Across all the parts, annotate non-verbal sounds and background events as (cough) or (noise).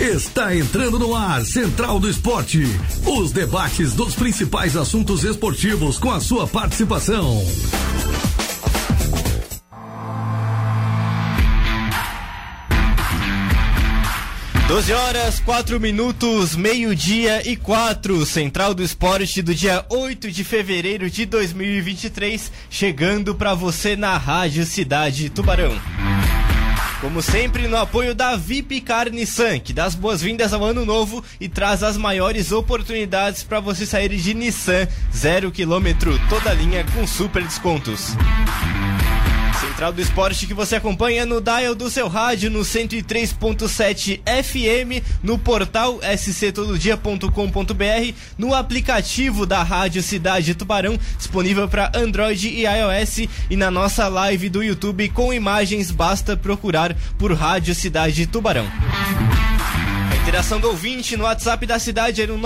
Está entrando no ar Central do Esporte. Os debates dos principais assuntos esportivos com a sua participação. Doze horas, quatro minutos, meio-dia e quatro. Central do Esporte do dia 8 de fevereiro de 2023, chegando para você na Rádio Cidade Tubarão. Como sempre, no apoio da VIP Car Nissan, que dá as boas-vindas ao ano novo e traz as maiores oportunidades para você sair de Nissan zero quilômetro, toda linha com super descontos. Central do Esporte que você acompanha no dial do seu rádio no 103.7 FM, no portal sctododia.com.br, no aplicativo da Rádio Cidade Tubarão, disponível para Android e iOS e na nossa live do YouTube com imagens, basta procurar por Rádio Cidade Tubarão. Interação do ouvinte no WhatsApp da cidade é no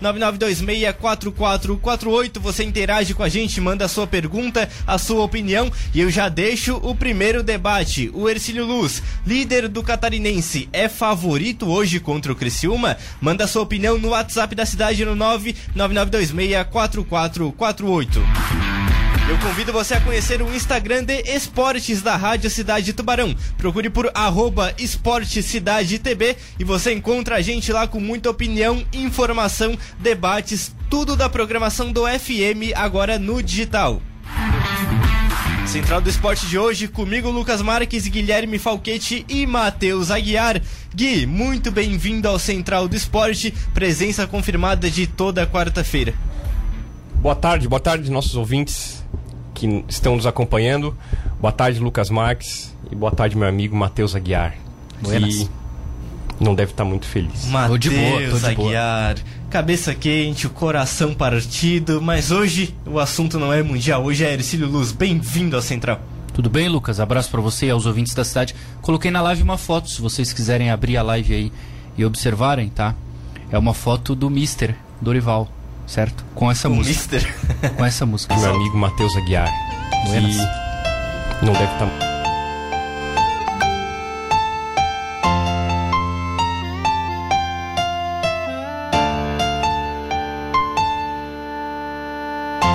999264448. Você interage com a gente, manda a sua pergunta, a sua opinião e eu já deixo o primeiro debate. O Ercílio Luz, líder do Catarinense, é favorito hoje contra o Criciúma? Manda a sua opinião no WhatsApp da cidade no 999264448. Eu convido você a conhecer o Instagram de Esportes da Rádio Cidade Tubarão. Procure por arroba e você encontra a gente lá com muita opinião, informação, debates, tudo da programação do FM agora no digital. Central do Esporte de hoje, comigo Lucas Marques, Guilherme Falquete e Matheus Aguiar. Gui, muito bem-vindo ao Central do Esporte, presença confirmada de toda quarta-feira. Boa tarde, boa tarde, nossos ouvintes que estão nos acompanhando. Boa tarde, Lucas Marques. E boa tarde, meu amigo Matheus Aguiar. Buenas. Que não deve estar muito feliz. Matheus Aguiar. Boa. Cabeça quente, o coração partido. Mas hoje o assunto não é mundial. Hoje é Ercílio Luz. Bem-vindo ao Central. Tudo bem, Lucas? Abraço para você e aos ouvintes da cidade. Coloquei na live uma foto, se vocês quiserem abrir a live aí e observarem, tá? É uma foto do Mister Dorival certo? Com essa o música. Mister. (laughs) Com essa música. Meu amigo Matheus Aguiar. Que não deve estar. Tá...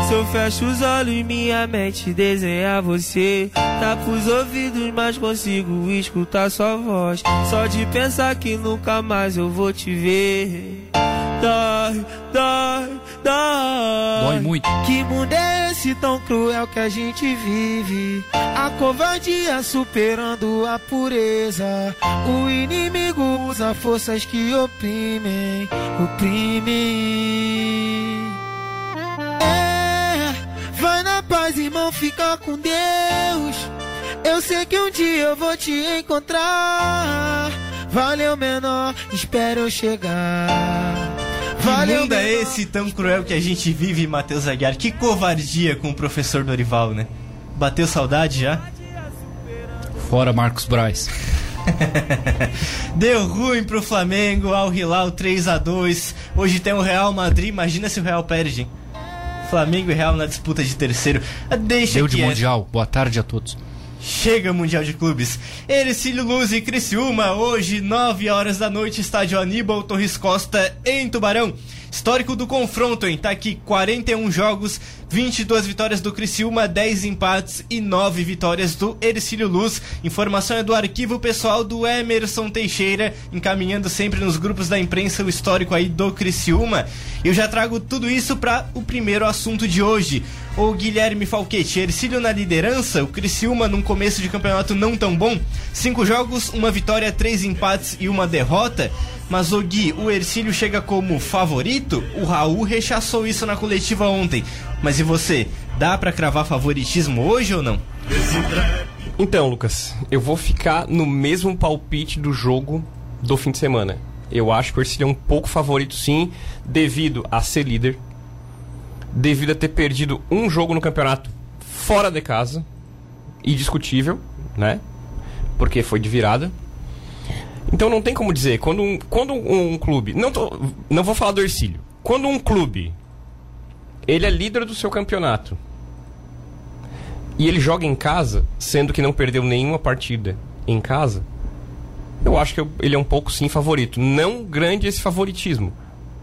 Se eu fecho os olhos e minha mente desenha você Tapo os ouvidos, mas consigo escutar sua voz Só de pensar que nunca mais eu vou te ver Dói, dói, dói. Dói muito. Que mundo é esse tão cruel que a gente vive? A covardia superando a pureza. O inimigo usa forças que oprimem, oprimem. É, vai na paz, irmão, fica com Deus. Eu sei que um dia eu vou te encontrar. Valeu, menor, espero eu chegar. Que mundo é esse tão cruel que a gente vive, Matheus Aguiar? Que covardia com o professor Dorival, né? Bateu saudade já? Fora Marcos Braz. (laughs) Deu ruim pro Flamengo, ao Hilal 3 a 2 Hoje tem o Real Madrid, imagina se o Real perde, hein? Flamengo e Real na disputa de terceiro. Deixa Deu de Mundial. Boa tarde a todos. Chega Mundial de Clubes. Ercílio Luz e Criciúma, hoje, 9 horas da noite, estádio Aníbal Torres Costa, em Tubarão. Histórico do confronto, hein? Tá aqui 41 jogos, 22 vitórias do Criciúma, 10 empates e 9 vitórias do Ercílio Luz. Informação é do arquivo pessoal do Emerson Teixeira, encaminhando sempre nos grupos da imprensa o histórico aí do Criciúma. Eu já trago tudo isso para o primeiro assunto de hoje. O Guilherme Falquete, Ercílio na liderança, o Criciúma num começo de campeonato não tão bom. Cinco jogos, uma vitória, três empates e uma derrota. Mas o Gui, o Ercílio chega como favorito? O Raul rechaçou isso na coletiva ontem. Mas e você? Dá para cravar favoritismo hoje ou não? Então, Lucas, eu vou ficar no mesmo palpite do jogo do fim de semana. Eu acho que o Ercílio é um pouco favorito sim, devido a ser líder, devido a ter perdido um jogo no campeonato fora de casa, indiscutível, né? Porque foi de virada. Então não tem como dizer, quando um, quando um, um clube. Não, tô, não vou falar do Ercílio. Quando um clube ele é líder do seu campeonato e ele joga em casa, sendo que não perdeu nenhuma partida em casa, Eu acho que ele é um pouco sim favorito. Não grande esse favoritismo.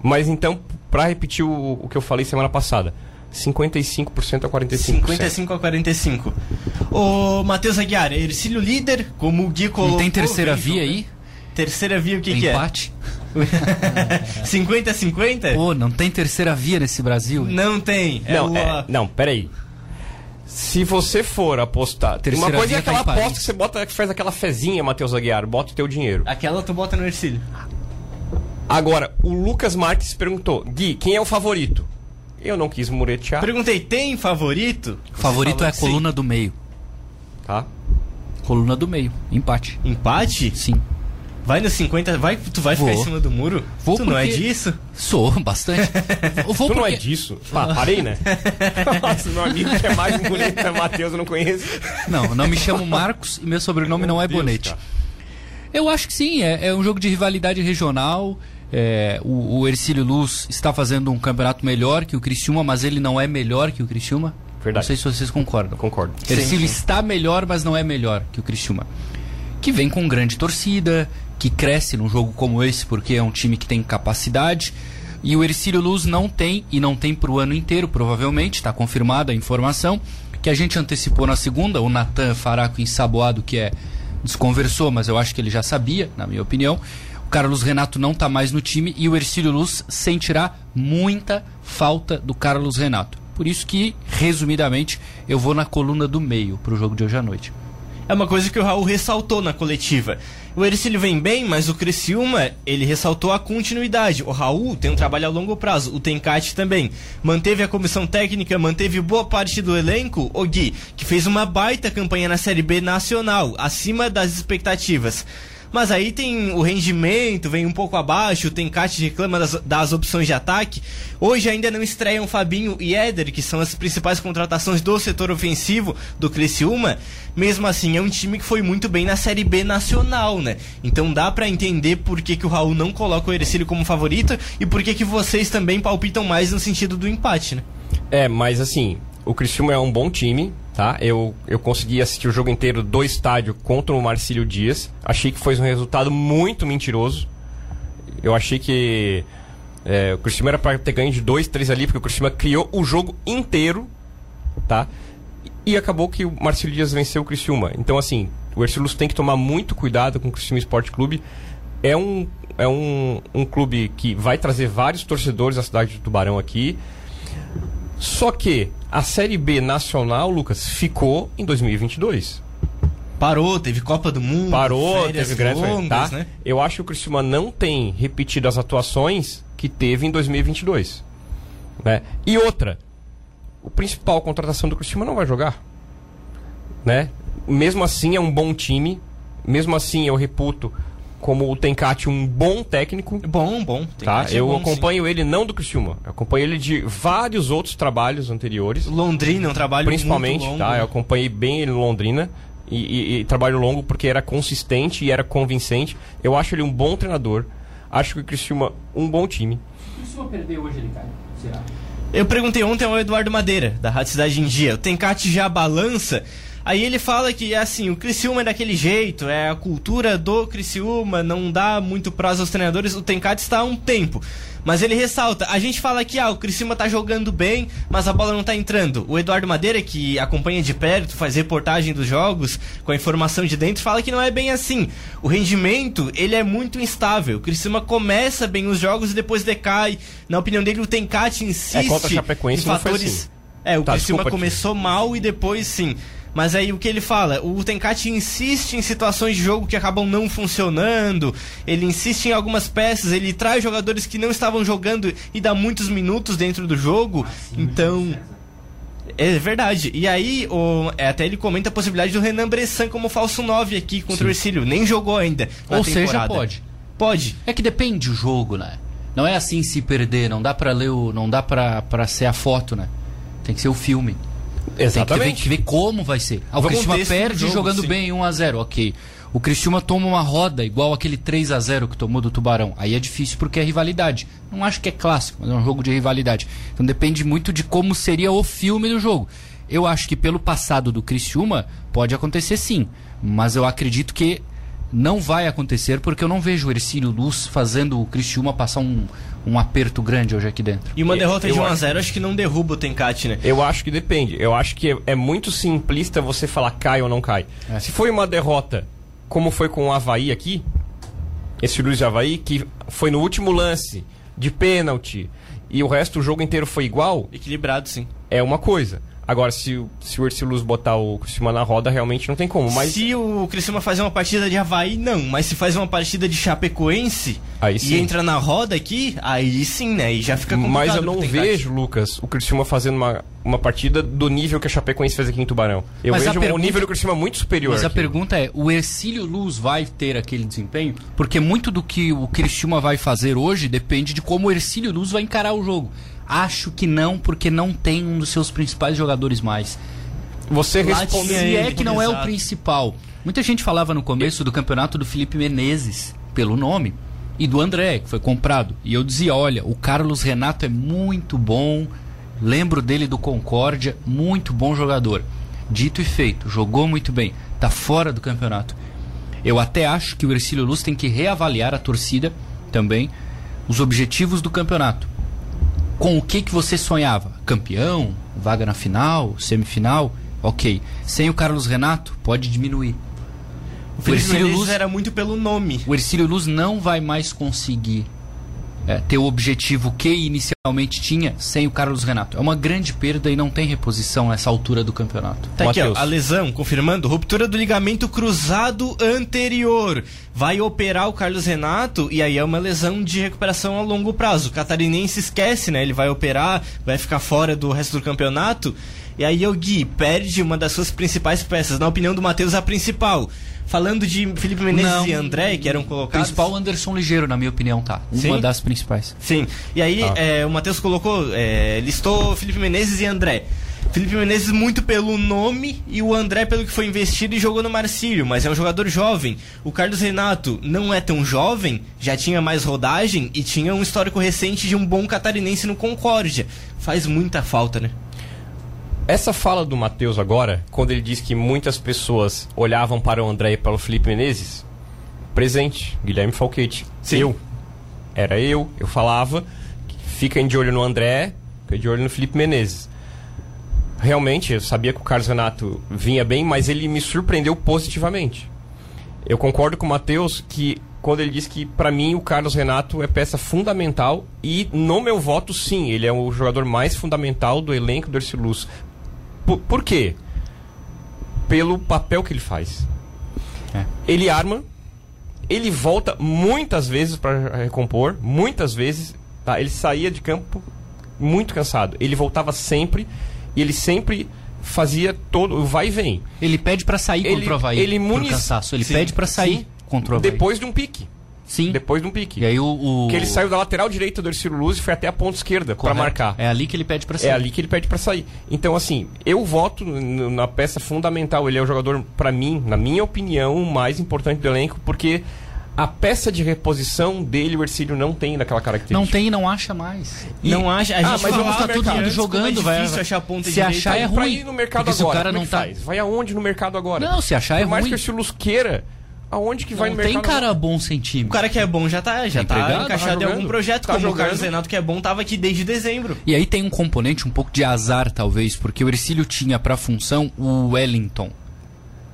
Mas então, pra repetir o, o que eu falei semana passada, 55% a 45%. 55 a 45. Ô, Matheus Aguiar, Ercílio líder, como o Gui colocou. Não tem terceira via aí? Terceira via, o que, que é? Empate? (laughs) 50 a 50? Pô, não tem terceira via nesse Brasil? Não tem. É Não, o- é, não, peraí. Se você for apostar. Terceira uma coisa via é aquela tá Paris. aposta que você bota, que faz aquela fezinha, Matheus Aguiar, bota o teu dinheiro. Aquela tu bota no Ercílio. Agora, o Lucas Marques perguntou: Gui, quem é o favorito? Eu não quis muretear, Perguntei, tem favorito? O favorito é a que sim. coluna do meio. tá? Coluna do meio. Empate. Empate? Sim. Vai no 50, vai, tu vai ficar Vou. em cima do muro? Vou tu não é porque- disso? Sou, bastante. Eu (laughs) vou Tu não é porque- disso? Pá, parei, né? (laughs) Nossa, meu amigo que é mais bonito que é Matheus, eu não conheço. Não, não me chamo Marcos e meu sobrenome não é Deus, Bonete. cara. Eu acho que sim, é, é um jogo de rivalidade regional. É, o, o Ercílio Luz está fazendo um campeonato melhor que o Criciúma, mas ele não é melhor que o Criciúma. Verdade. Não sei se vocês concordam. Concordo. Ercílio está melhor, mas não é melhor que o Criciúma. Que vem com grande torcida, que cresce num jogo como esse, porque é um time que tem capacidade. E o Ercílio Luz não tem, e não tem pro ano inteiro, provavelmente, está confirmada a informação, que a gente antecipou na segunda, o Natan Faraco ensaboado, que é desconversou, mas eu acho que ele já sabia, na minha opinião. O Carlos Renato não está mais no time e o Ercílio Luz sentirá muita falta do Carlos Renato. Por isso que, resumidamente, eu vou na coluna do meio pro jogo de hoje à noite. É uma coisa que o Raul ressaltou na coletiva. O Ercílio vem bem, mas o Criciúma, ele ressaltou a continuidade. O Raul tem um trabalho a longo prazo, o Tencate também. Manteve a comissão técnica, manteve boa parte do elenco, o Gui, que fez uma baita campanha na Série B nacional, acima das expectativas. Mas aí tem o rendimento, vem um pouco abaixo, o Tencate reclama das, das opções de ataque. Hoje ainda não estreiam Fabinho e Éder, que são as principais contratações do setor ofensivo do Criciúma. Mesmo assim, é um time que foi muito bem na Série B nacional, né? Então dá pra entender por que, que o Raul não coloca o Ercílio como favorito e por que, que vocês também palpitam mais no sentido do empate, né? É, mas assim, o Criciúma é um bom time, tá? Eu, eu consegui assistir o jogo inteiro do estádio contra o Marcílio Dias. Achei que foi um resultado muito mentiroso. Eu achei que é, o Criciúma era pra ter ganho de 2, 3 ali, porque o Criciúma criou o jogo inteiro, tá? E acabou que o Marcílio Dias venceu o Criciúma. Então, assim, o Ercílio Luz tem que tomar muito cuidado com o Criciúma Esporte Clube. É um, é um, um clube que vai trazer vários torcedores à cidade de Tubarão aqui. Só que a Série B nacional, Lucas, ficou em 2022. Parou, teve Copa do Mundo, Parou, teve grande longas, tá? né? Eu acho que o Criciúma não tem repetido as atuações que teve em 2022. Né? E outra, o principal contratação do Criciúma não vai jogar. Né? Mesmo assim é um bom time, mesmo assim eu reputo como o Tencate um bom técnico. Bom, bom. Tá? É Eu bom, acompanho ele não do Criciúma, eu acompanho ele de vários outros trabalhos anteriores. sim. Londrina um trabalho Principalmente, muito longo, tá? né? Eu acompanhei bem ele em Londrina. E, e- e trabalho longo porque era consistente e era convincente. Eu acho ele um bom treinador. Acho que o Criciúma um bom time. O Criciúma perdeu hoje, ele cai. Será? Eu perguntei ontem ao Eduardo Madeira, da Rádio Cidade em Dia. O Tencate já balança. Aí ele fala que, assim, o Criciúma é daquele jeito, é a cultura do Criciúma, não dá muito prazo aos treinadores. O Tencate está há um tempo. Mas ele ressalta, a gente fala que, ah, o Criciúma tá jogando bem, mas a bola não tá entrando. O Eduardo Madeira, que acompanha de perto, faz reportagem dos jogos, com a informação de dentro, fala que não é bem assim. O rendimento, ele é muito instável. O Criciúma começa bem os jogos e depois decai. Na opinião dele, o Tencate insiste É, a Chapecoense em fatores... assim. É, o Tá, Criciúma desculpa, começou mal e depois sim. Mas aí o que ele fala? O Tencate insiste em situações de jogo que acabam não funcionando. Ele insiste em algumas peças, ele traz jogadores que não estavam jogando e dá muitos minutos dentro do jogo. então. É verdade. E aí, o, é, até ele comenta a possibilidade do Renan Bressan como falso 9 aqui contra o Ercílio. Nem jogou ainda. Ou seja, temporada. pode. Pode. É que depende do jogo, né? Não é assim se perder, não dá pra ler o. não dá pra, pra ser a foto, né? Tem que ser o filme. Tem que, ver, tem que ver como vai ser. Ah, o contexto do perde jogo, jogando sim. bem 1x0, ok. O Criciúma toma uma roda igual aquele 3x0 que tomou do Tubarão. Aí é difícil porque é rivalidade. Não acho que é clássico, mas é um jogo de rivalidade. Então depende muito de como seria o filme do jogo. Eu acho que pelo passado do Criciúma pode acontecer sim. Mas eu acredito que não vai acontecer porque eu não vejo o Ercílio Luz fazendo o Criciúma passar um, um aperto grande hoje aqui dentro. E uma derrota Eu de 1 a acho- 0 acho que não derruba o Tencate, né? Eu acho que depende. Eu acho que é, é muito simplista você falar cai ou não cai. É. Se foi uma derrota, como foi com o Havaí aqui, esse Luiz de Havaí, que foi no último lance de pênalti e o resto do jogo inteiro foi igual, Equilibrado, sim. é uma coisa. Agora, se, o- se o Ercílio Luz botar o Criciúma na roda, realmente não tem como. Mas Se o Criciúma fazer uma partida de Havaí, não. Mas se faz uma partida de Chapecoense Aí e sim. entra na roda aqui, aí sim, né? E já fica complicado. Mas eu não vejo, Lucas, o Criciúma fazendo uma, uma partida do nível que a Chapecoense fez aqui em Tubarão. Eu Mas a vejo pergunta- nível do Criciúma muito superior. Mas a aqui. pergunta é, o Ercílio Luz vai ter aquele desempenho? Porque muito do que o Criciúma vai fazer hoje depende de como o Ercílio Luz vai encarar o jogo. Acho que não, porque não tem um dos seus principais jogadores mais. Você responde. Se é que não é o principal. Muita gente falava no começo do campeonato do Felipe Menezes, pelo nome, e do André, que foi comprado. E eu dizia, olha, o Carlos Renato é muito bom, lembro dele do Concórdia, muito bom jogador. Dito e feito, jogou muito bem, tá fora do campeonato. Eu até acho que o Ercílio Luz tem que reavaliar a torcida também, os objetivos do campeonato. Com o que que você sonhava? Campeão? Vaga na final? Semifinal? Ok. Sem o Carlos Renato, pode diminuir. O Felipe Ercílio Luz- era muito pelo nome. O Ercílio Luz não vai mais conseguir é, ter o objetivo que inicialmente tinha sem o Carlos Renato. É uma grande perda e não tem reposição nessa altura do campeonato. Tá aqui, ó, Matheus. a lesão, confirmando, ruptura do ligamento cruzado anterior. Vai operar o Carlos Renato e aí é uma lesão de recuperação a longo prazo. O catarinense esquece, né? Ele vai operar, vai ficar fora do resto do campeonato. E aí o Gui perde uma das suas principais peças. Na opinião do Matheus, a principal. Falando de Felipe Menezes Não. e André, que eram O colocados. principal Anderson Ligeiro, na minha opinião, tá. Uma Sim? das principais. Sim. E aí Ah. é, o Matheus colocou, é, listou Felipe Menezes e André. Felipe Menezes muito pelo nome e o André pelo que foi investido e jogou no Marcílio, mas é um jogador jovem. O Carlos Renato não é tão jovem, já tinha mais rodagem e tinha um histórico recente de um bom catarinense no Concórdia. Faz muita falta, né? Essa fala do Matheus agora, quando ele diz que muitas pessoas olhavam para o André e para o Felipe Menezes, presente, Guilherme Falquete. Sim. Eu. Era eu, eu falava, fiquem de olho no André, fiquem de olho no Felipe Menezes. Realmente, eu sabia que o Carlos Renato vinha bem, mas ele me surpreendeu positivamente. Eu concordo com o Matheus que quando ele diz que para mim o Carlos Renato é peça fundamental e no meu voto sim, ele é o jogador mais fundamental do elenco do Ercílio Luz. Por, por quê? Pelo papel que ele faz. É. Ele arma, ele volta muitas vezes para recompor, muitas vezes, tá? Ele saía de campo muito cansado. Ele voltava sempre e ele sempre fazia todo o vai e vem. Ele pede pra sair Ele- contra o Havaí ele por muniz- cansaço. Ele Sim, pede pra sair sim. contra o Havaí. Depois de um pique. Sim. Depois de um pique. E aí o... o... Que ele saiu da lateral direita do Ercílio Luz e foi até a ponta esquerda para marcar. É ali que ele pede pra sair. É ali que ele pede pra sair. Então, assim, eu voto na peça fundamental. Ele é o jogador, pra mim, na minha opinião, o mais importante do elenco, porque a peça de reposição dele, o Ercílio não tem daquela característica. Não tem e não acha mais. E- Não acha, a gente Ah, mas vamos tá no todo mercado. mundo jogando, é vai- difícil achar a ponta se direita. achar é Pra ruim. ir no mercado Porque se o agora, cara não é que tá- faz? Vai aonde no mercado agora? Não, se achar é Por mais ruim. que o Ercílio Luz queira, aonde que vai Não no tem mercado cara bom sem O time. cara que é bom já tá, já Tá tá, encaixado tá em algum projeto, Tá como o jogando. Carlos Renato que é bom tava aqui desde dezembro. E aí tem um componente um pouco de azar, talvez, porque o Ercílio tinha pra função o Wellington,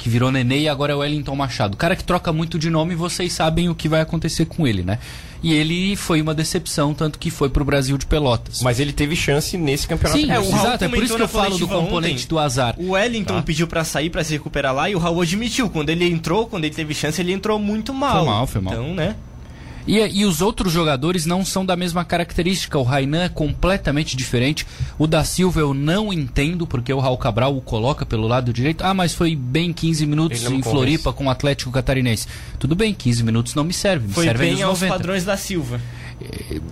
que virou Nenê e agora é o Wellington Machado. O cara que troca muito de nome, vocês sabem o que vai acontecer com ele, né? E ele foi uma decepção, tanto que foi pro Brasil de Pelotas. Mas ele teve chance nesse campeonato. Sim, É, exato, é por isso que eu falo do componente ontem. do azar. O Wellington Tá. pediu pra sair pra se recuperar lá e o Raul admitiu. Quando ele entrou, quando ele teve chance, ele entrou muito mal. Foi mal, foi mal. Então, né? E, e os outros jogadores não são da mesma característica. O Rainan é completamente diferente. O da Silva eu não entendo, porque o Raul Cabral o coloca pelo lado direito. Ah, mas foi bem 15 minutos em convence. Floripa com o Atlético Catarinense. Tudo bem, 15 minutos não me serve. Me Foi serve bem aos 90. padrões da Silva.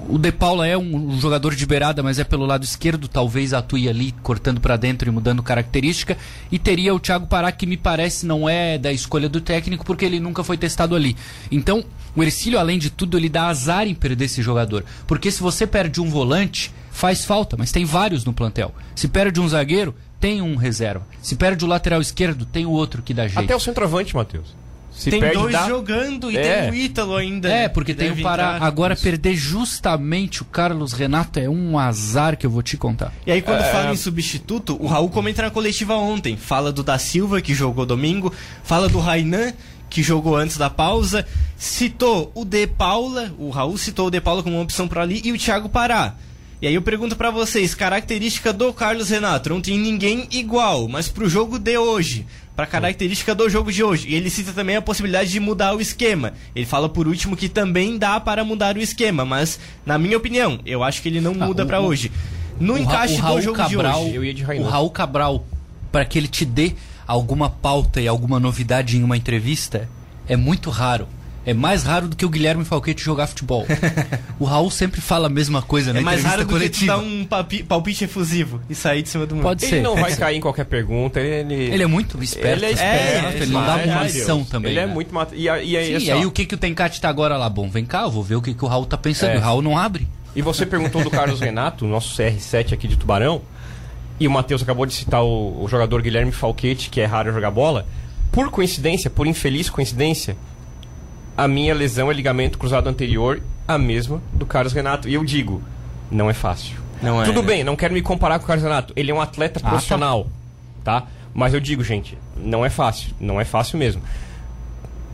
O De Paula é um, jogador de beirada, mas é pelo lado esquerdo, talvez atue ali cortando pra dentro e mudando característica. E teria o Thiago Pará, que me parece não é da escolha do técnico, porque ele nunca foi testado ali. Então, o Ercílio, além de tudo, ele dá azar em perder esse jogador. Porque se você perde um volante, faz falta, mas tem vários no plantel. Se perde um zagueiro, tem um reserva. Se perde o lateral esquerdo, tem o outro que dá jeito. Até o centroavante, Matheus. Se tem perde, dois dá- jogando e É. tem o Ítalo ainda. É, né, porque que tem o Pará. Agora Isso. perder justamente o Carlos Renato é um azar que eu vou te contar. E aí, quando É. fala em substituto, o Raul comenta na coletiva ontem. Fala do Da Silva, que jogou domingo. Fala do Rainan, que jogou antes da pausa. Citou o De Paula. O Raul citou o De Paula como uma opção por ali. E o Thiago Pará. E aí eu pergunto pra vocês, característica do Carlos Renato, não tem ninguém igual, mas pro jogo de hoje, pra característica do jogo de hoje. E ele cita também a possibilidade de mudar o esquema. Ele fala por último que também dá para mudar o esquema, mas na minha opinião, eu acho que ele não Ah, muda o- hoje. No O Ra- encaixe o Raul do jogo Cabral, de hoje. Eu ia de o. Raul Cabral, para que ele te dê alguma pauta e alguma novidade em uma entrevista, é muito raro. É mais raro do que o Guilherme Falquete jogar futebol. (laughs) o Raul sempre fala a mesma coisa na É mais entrevista raro do que coletiva. dar um papi- palpite efusivo e sair de cima do muro. Pode Ele ser. não pode vai ser. cair em qualquer pergunta, ele... Ele é muito esperto. Ele é esperto, ele não dá é, uma é, lição também. Ele é né? muito... mat- E, aí- e aí, Sim, assim, e aí o que, que o Tencate tá agora lá? Bom, vem cá, eu vou ver o que, que o Raul tá pensando. É. O Raul não abre. E você perguntou do Carlos Renato, nosso CR7 aqui de Tubarão, e o Matheus acabou de citar o, o jogador Guilherme Falquete, que é raro jogar bola. Por coincidência, por infeliz coincidência, a minha lesão é ligamento cruzado anterior, a mesma do Carlos Renato. E eu digo, não é fácil. Não é, Tudo né? bem, não quero me comparar com o Carlos Renato. Ele é um atleta tá. profissional, tá? Mas eu digo, gente, não é fácil. Não é fácil mesmo.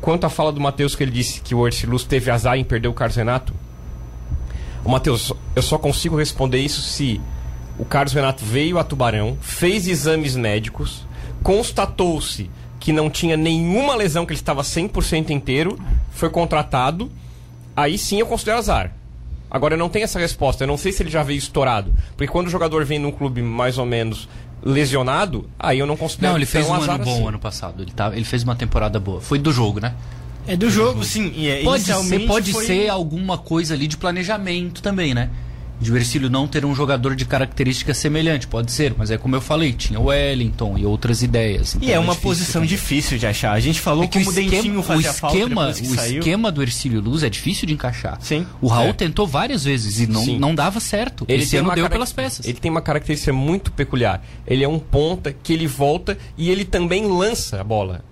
Quanto à fala do Matheus que ele disse que o Orsilus teve azar em perder o Carlos Renato, Ô, Matheus, eu só consigo responder isso se o Carlos Renato veio a Tubarão, fez exames médicos, constatou-se que não tinha nenhuma lesão, que ele estava 100% inteiro, foi contratado, aí sim eu considero azar. Agora eu não tenho essa resposta, eu não sei se ele já veio estourado. Porque quando o jogador vem num clube mais ou menos lesionado, aí eu não considero Não, ele fez um azar ano bom assim. ano passado. Ele, tá, ele fez uma temporada boa. Foi do jogo, né? É do jogo, sim. E é, Pode ser, pode foi- ser alguma coisa ali de planejamento também, né? De o Ercílio não ter um jogador de característica semelhante, pode ser, mas é como eu falei, tinha o Wellington e outras ideias. E então é uma difícil posição também. difícil de achar. A gente falou É que como o Dentinho esquema, o fazia falta esquema, o saiu. esquema do Ercílio Luz é difícil de encaixar. Sim. O Raul É. tentou várias vezes e não, Sim. não dava certo. Esse ano deu pelas peças. Ele tem uma característica muito peculiar. Ele é um ponta que ele volta e ele também lança a bola.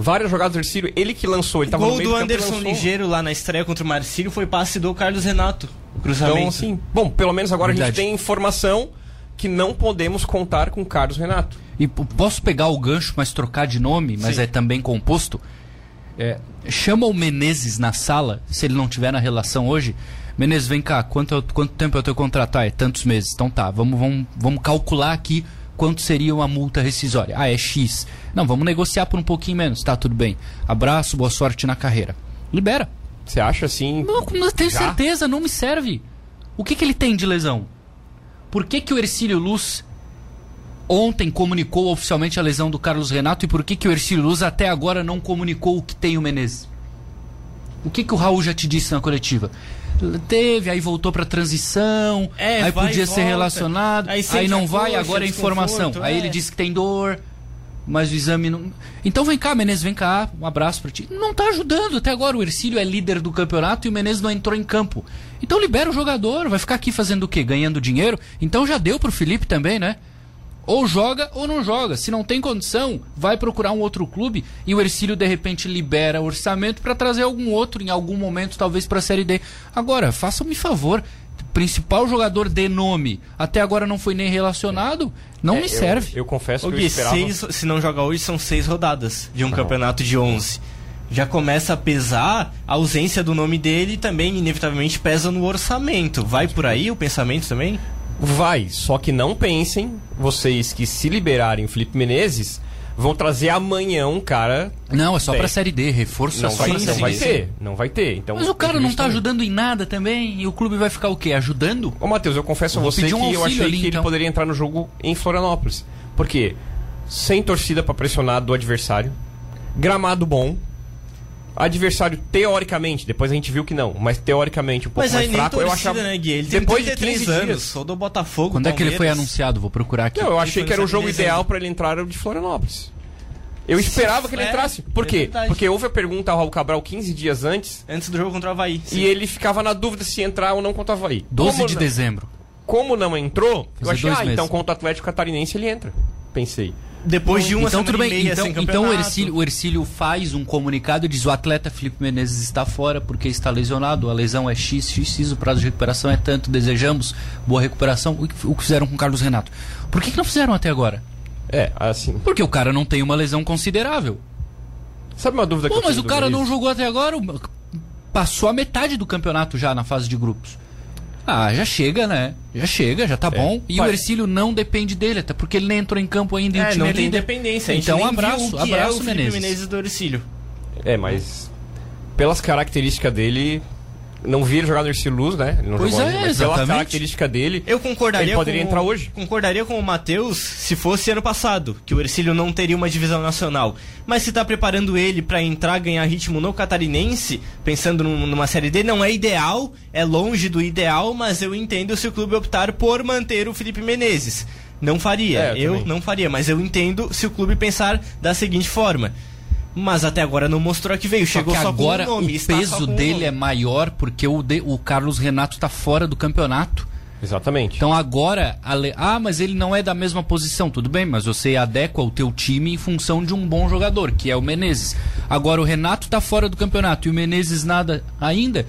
Várias jogadas do Ercílio, ele que lançou. Ele O tava no gol meio do Anderson. Ligeiro lá na estreia contra o Marcílio foi passe do Carlos Renato. Cruzamento. Então, assim, bom, pelo menos agora a Verdade. gente tem informação que não podemos contar com o Carlos Renato. E posso pegar o gancho, mas trocar de nome, mas Sim. é também composto? É, chama o Menezes na sala, se ele não tiver na relação hoje. Menezes, vem cá, quanto, quanto tempo é o teu contrato? Ah, é tantos meses. Então tá, vamos, vamos, vamos calcular aqui quanto seria uma multa rescisória. Ah, é X. Não, vamos negociar por um pouquinho menos. Tá, tudo bem. Abraço, boa sorte na carreira. Libera. Você acha assim? Não, não tenho Já? certeza, não me serve. O que, que ele tem de lesão? Por que, que o Ercílio Luz ontem comunicou oficialmente a lesão do Carlos Renato e por que, que o Ercílio Luz até agora não comunicou o que tem o Menezes? O que, que o Raul já te disse na coletiva? Teve, aí voltou pra transição, É, aí podia ser relacionado, Aí aí, não vai, coxa, agora é informação. Aí é. ele disse que tem dor, mas o exame não. Então vem cá, Menezes, vem cá, um abraço pra ti. Não tá ajudando até agora. O Ercílio é líder do campeonato e o Menezes não entrou em campo. Então libera o jogador, vai ficar aqui fazendo o quê? Ganhando dinheiro? Então já deu pro Felipe também, né? Ou joga ou não joga. Se não tem condição, vai procurar um outro clube e o Ercílio de repente libera orçamento pra trazer algum outro em algum momento, talvez pra Série D. Agora, façam-me favor. Principal jogador de nome, até agora não foi nem relacionado, não É, me eu- serve. Eu, confesso O que eu esperava. seis, se não joga hoje, são seis rodadas de um Não. campeonato de 11. Já começa a pesar a ausência do nome dele e também, inevitavelmente, pesa no orçamento. Vai por aí o pensamento também? Vai, só que não pensem, vocês que se liberarem o Felipe Menezes, vão trazer amanhã um cara. Não, é só pra Série D, reforço é Não só vai, pra não Série vai D. ter, não vai ter. Então, Mas o cara não tá também. ajudando em nada também, e o clube vai ficar o quê? Ajudando? Ô Matheus, eu confesso a Eu vou você que um eu achei ali, que ele então. poderia entrar no jogo em Florianópolis. Por quê? Sem torcida pra pressionar do adversário, gramado bom, adversário teoricamente, depois a gente viu que não, mas teoricamente um pouco Mas mais fraco, eu achava. né, Gui? Ele depois tem de 33 15 anos, dias. sou do Botafogo, Quando é que ele foi Palmeiras. anunciado? Vou procurar aqui. Não, eu achei que era o jogo ideal pra ele entrar o de Florianópolis. Eu esperava que ele É, entrasse. Por é quê? verdade. Porque houve a pergunta ao Raul Cabral 15 dias antes Antes do jogo contra o Havaí. e ele ficava na dúvida se entrar ou não contra o Havaí. 12 Como de não- dezembro. Como não entrou, eu Fazer achei, dois ah, então meses. contra o Atlético Catarinense ele entra. Pensei. Depois de uma então semana tudo e bem. meia Então, sem então o. Ercílio, o Ercílio faz um comunicado e diz o atleta Felipe Menezes está fora porque está lesionado. A lesão é X, X, X, o prazo de recuperação é tanto. Desejamos boa recuperação. O que, o fizeram com o Carlos Renato? Por que, que não fizeram até agora? É, assim. Porque o cara não tem uma lesão considerável. Sabe uma dúvida Pô, que eu mas tenho o do cara não jogou até agora. o- Passou a metade do campeonato já na fase de grupos. Ah, já chega, né? Já chega, já tá bom. E o Pare- Ercílio não depende dele, até porque ele nem entrou em campo ainda e o É, time não é tem independência. Então, abraço, o que abraço, é o Menezes. Menezes do Orcílio. É, mas pelas características dele, não vi ele jogar no Ercílio Luz, né? Ele não Pois jogou é, mas pela exatamente. característica dele, Eu concordaria ele poderia com, entrar hoje. Concordaria com o Matheus se fosse ano passado, que o Ercílio não teria uma divisão nacional. Mas se tá preparando ele pra entrar ganhar ritmo no catarinense, pensando num- numa série D, não é ideal, é longe do ideal, mas eu entendo se o clube optar por manter o Felipe Menezes. Não faria, É, eu eu não faria, mas eu entendo se o clube pensar da seguinte forma. Mas até agora não mostrou que veio, Só chegou que só agora com o nome. o está só peso dele nome. é maior porque o, de- o Carlos Renato tá fora do campeonato. Exatamente. Então agora, a le- ah, mas ele não é da mesma posição, tudo bem, mas você adequa o teu time em função de um bom jogador, que é o Menezes. Agora o Renato tá fora do campeonato e o Menezes nada ainda.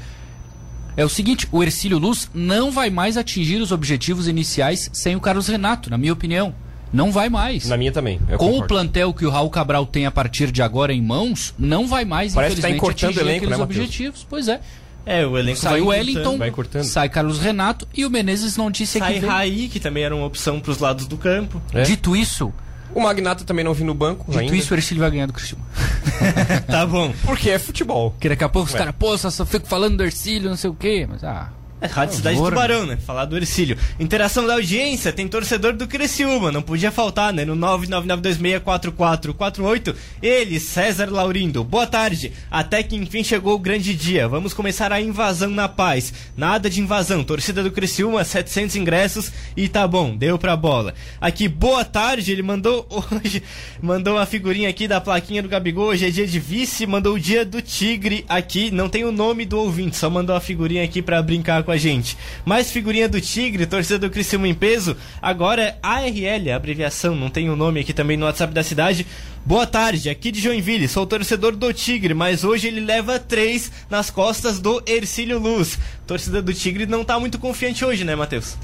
É o seguinte, o Ercílio Luz não vai mais atingir os objetivos iniciais sem o Carlos Renato, na minha opinião. Não vai mais. Na minha também. eu Com o concordo. plantel que o Raul Cabral tem a partir de agora em mãos, não vai mais, Parece que tá infelizmente, encurtando atingir o elenco, aqueles né, objetivos. Pois é. É, o elenco Sai vai o encurtando. Wellington, vai encurtando. sai Carlos Renato e o Menezes não disse Sai que vem. Raí, que também era uma opção pros lados do campo. É. Dito isso, O Magnata também não vi no banco dito ainda. isso, o Ercílio vai ganhar do Criciúma. (laughs) (laughs) tá bom. Porque é futebol. Que daqui a pouco os Ué. caras, pô, só, só fico falando do Ercílio, não sei o quê, mas ah. É, Rádio Cidade favor, Tubarão, né? Falar do Ercílio. Interação da audiência, tem torcedor do Criciúma, não podia faltar, né? No 999264448, ele, César Laurindo. Boa tarde, até que enfim chegou o grande dia. Vamos começar a invasão na paz. Nada de invasão, torcida do Criciúma, 700 ingressos e tá bom, deu pra bola. Aqui, boa tarde, ele mandou (laughs) hoje, mandou uma figurinha aqui da plaquinha do Gabigol, hoje é dia de vice, mandou o dia do Tigre aqui, não tem o nome do ouvinte, só mandou a figurinha aqui pra brincar com a gente. Mais figurinha do Tigre, torcida do Criciúma em peso, agora é ARL, abreviação, não tem o nome aqui também no WhatsApp da cidade. Boa tarde, aqui de Joinville, sou torcedor do Tigre, mas hoje ele leva três nas costas do Ercílio Luz. Torcida do Tigre não tá muito confiante hoje, né, Matheus?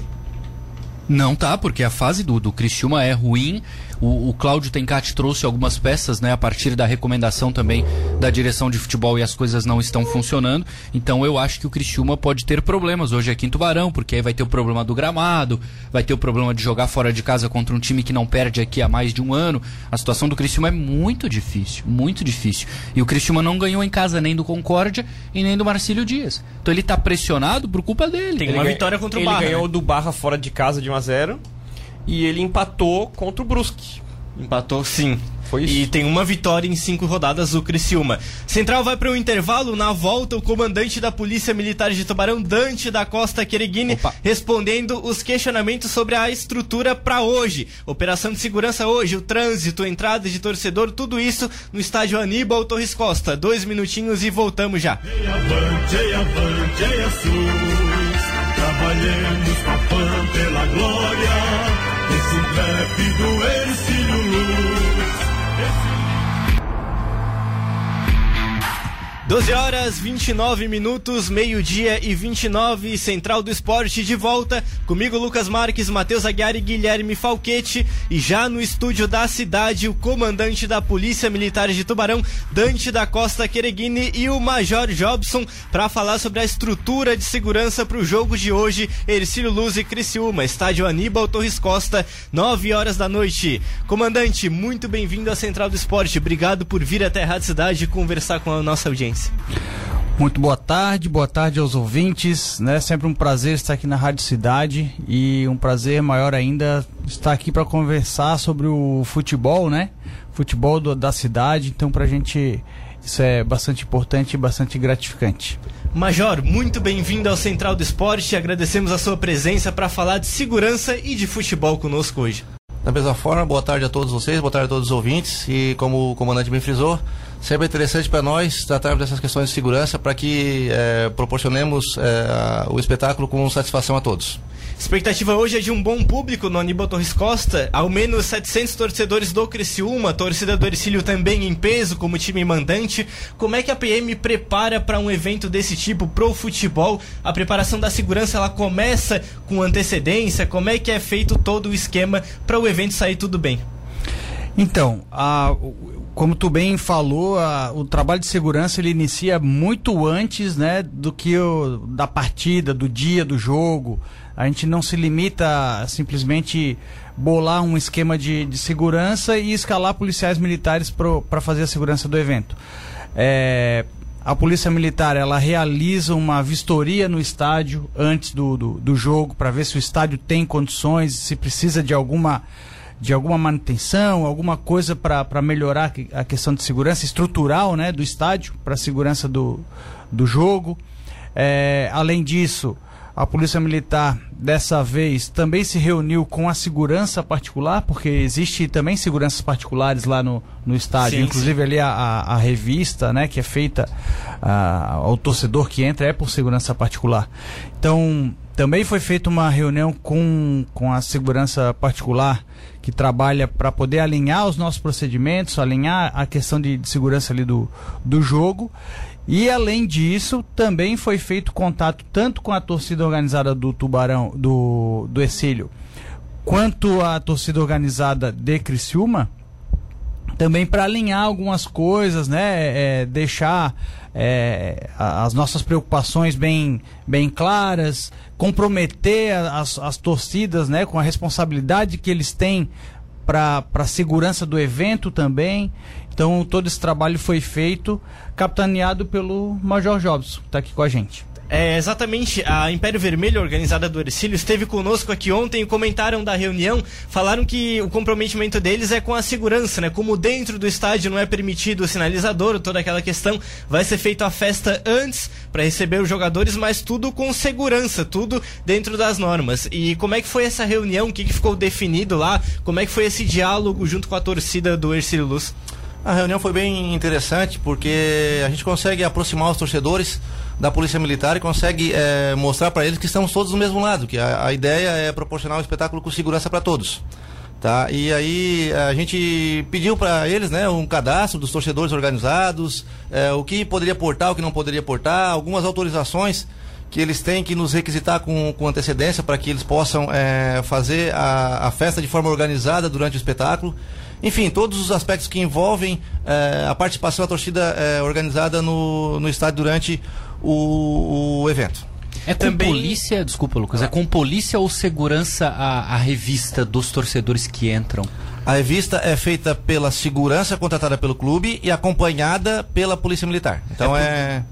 Não tá, porque a fase do, do Criciúma é ruim. O, o Cláudio Tencati trouxe algumas peças, né, a partir da recomendação também da direção de futebol e as coisas não estão funcionando. Então eu acho que o Criciúma pode ter problemas hoje aqui em Tubarão, porque aí vai ter o problema do gramado, vai ter o problema de jogar fora de casa contra um time que não perde aqui há mais de um ano. A situação do Criciúma é muito difícil, muito difícil. E o Criciúma não ganhou em casa nem do Concórdia e nem do Marcílio Dias. Então ele tá pressionado por culpa dele. Tem uma ganha- vitória contra o ele Barra, ganhou né? do Barra fora de casa de 1x0 e ele empatou contra o Brusque. Empatou sim. Foi isso. E tem uma vitória em cinco rodadas o Criciúma. Central vai para o intervalo. Na volta, o comandante da Polícia Militar de Tubarão, Dante da Costa Quereguini, Opa. respondendo os questionamentos sobre a estrutura para hoje. Operação de segurança hoje, o trânsito, entrada de torcedor, tudo isso no estádio Aníbal Torres Costa. Dois minutinhos e voltamos já. Avante, avante, Jesus. Trabalhemos com a pela glória. Rap do 12 horas 29 minutos, meio-dia e 29, Central do Esporte de volta. Comigo, Lucas Marques, Matheus Aguiar e Guilherme Falquete. E já no estúdio da cidade, o comandante da Polícia Militar de Tubarão, Dante da Costa Quereguini e o Major Jobson, para falar sobre a estrutura de segurança para o jogo de hoje, Ercílio Luz e Criciúma, estádio Aníbal Torres Costa, 9 horas da noite. Comandante, muito bem-vindo à Central do Esporte. Obrigado por vir até a Rádio Cidade conversar com a nossa audiência. Muito boa tarde, boa tarde aos ouvintes, né? Sempre um prazer estar aqui na Rádio Cidade e um prazer maior ainda estar aqui para conversar sobre o futebol, né? Futebol do- da cidade, então pra gente isso é bastante importante e bastante gratificante. Major, muito bem-vindo ao Central do Esporte. Agradecemos a sua presença para falar de segurança e de futebol conosco hoje. Da mesma forma, boa tarde a todos vocês, boa tarde a todos os ouvintes. E como o comandante bem frisou, sempre é interessante para nós tratarmos dessas questões de segurança para que é, proporcionemos é, o espetáculo com satisfação a todos. Expectativa hoje é de um bom público no Aníbal Torres Costa, ao menos 700 torcedores do Criciúma, torcida do Ercílio também em peso como time mandante. Como é que a PM prepara para um evento desse tipo pro futebol? A preparação da segurança ela começa com antecedência? Como é que é feito todo o esquema para o evento sair tudo bem? Então, a, como tu bem falou, a, o trabalho de segurança ele inicia muito antes, né, do que o, da partida, do dia do jogo. A gente não se limita a simplesmente bolar um esquema de, de segurança e escalar policiais militares para fazer a segurança do evento. É, a polícia militar ela realiza uma vistoria no estádio antes do, do, do jogo para ver se o estádio tem condições, se precisa de alguma de alguma manutenção, alguma coisa para melhorar a questão de segurança estrutural né, do estádio, para a segurança do, do jogo. É, além disso, a Polícia Militar dessa vez também se reuniu com a segurança particular, porque existe também seguranças particulares lá no, no estádio, sim, inclusive sim. ali a, a, revista, né, que é feita a, ao torcedor que entra é por segurança particular. Então, também foi feita uma reunião com, com a segurança particular que trabalha para poder alinhar os nossos procedimentos, alinhar a questão de, de, segurança ali do, do jogo. E além disso, também foi feito contato tanto com a torcida organizada do Tubarão, do, do Exílio, quanto a torcida organizada de Criciúma, também para alinhar algumas coisas, né? É, deixar é, as nossas preocupações bem, bem claras, comprometer as, as torcidas né, com a responsabilidade que eles têm para a segurança do evento também. Então todo esse trabalho foi feito, capitaneado pelo Major Jobson, que está aqui com a gente. É, exatamente, a Império Vermelho, organizada do Ercílio, esteve conosco aqui ontem e comentaram da reunião, falaram que o comprometimento deles é com a segurança, né? Como dentro do estádio não é permitido o sinalizador, toda aquela questão, vai ser feita a festa antes para receber os jogadores, mas tudo com segurança, tudo dentro das normas. E como é que foi essa reunião? O que, que ficou definido lá? Como é que foi esse diálogo junto com a torcida do Ercílio Luz? A reunião foi bem interessante porque a gente consegue aproximar os torcedores da Polícia Militar e consegue é, mostrar para eles que estamos todos do mesmo lado, que a, a ideia é proporcionar um espetáculo com segurança para todos. Tá? E aí a gente pediu para eles né, um cadastro dos torcedores organizados, é, o que poderia portar, o que não poderia portar, algumas autorizações que eles têm que nos requisitar com, com antecedência para que eles possam é, fazer a, a festa de forma organizada durante o espetáculo. Enfim, todos os aspectos que envolvem é, a participação da torcida organizada no, no estádio durante o, o evento. É com Também... polícia, desculpa Lucas, é com polícia ou segurança a, a revista dos torcedores que entram? A revista é feita pela segurança contratada pelo clube e acompanhada pela polícia militar. Então é,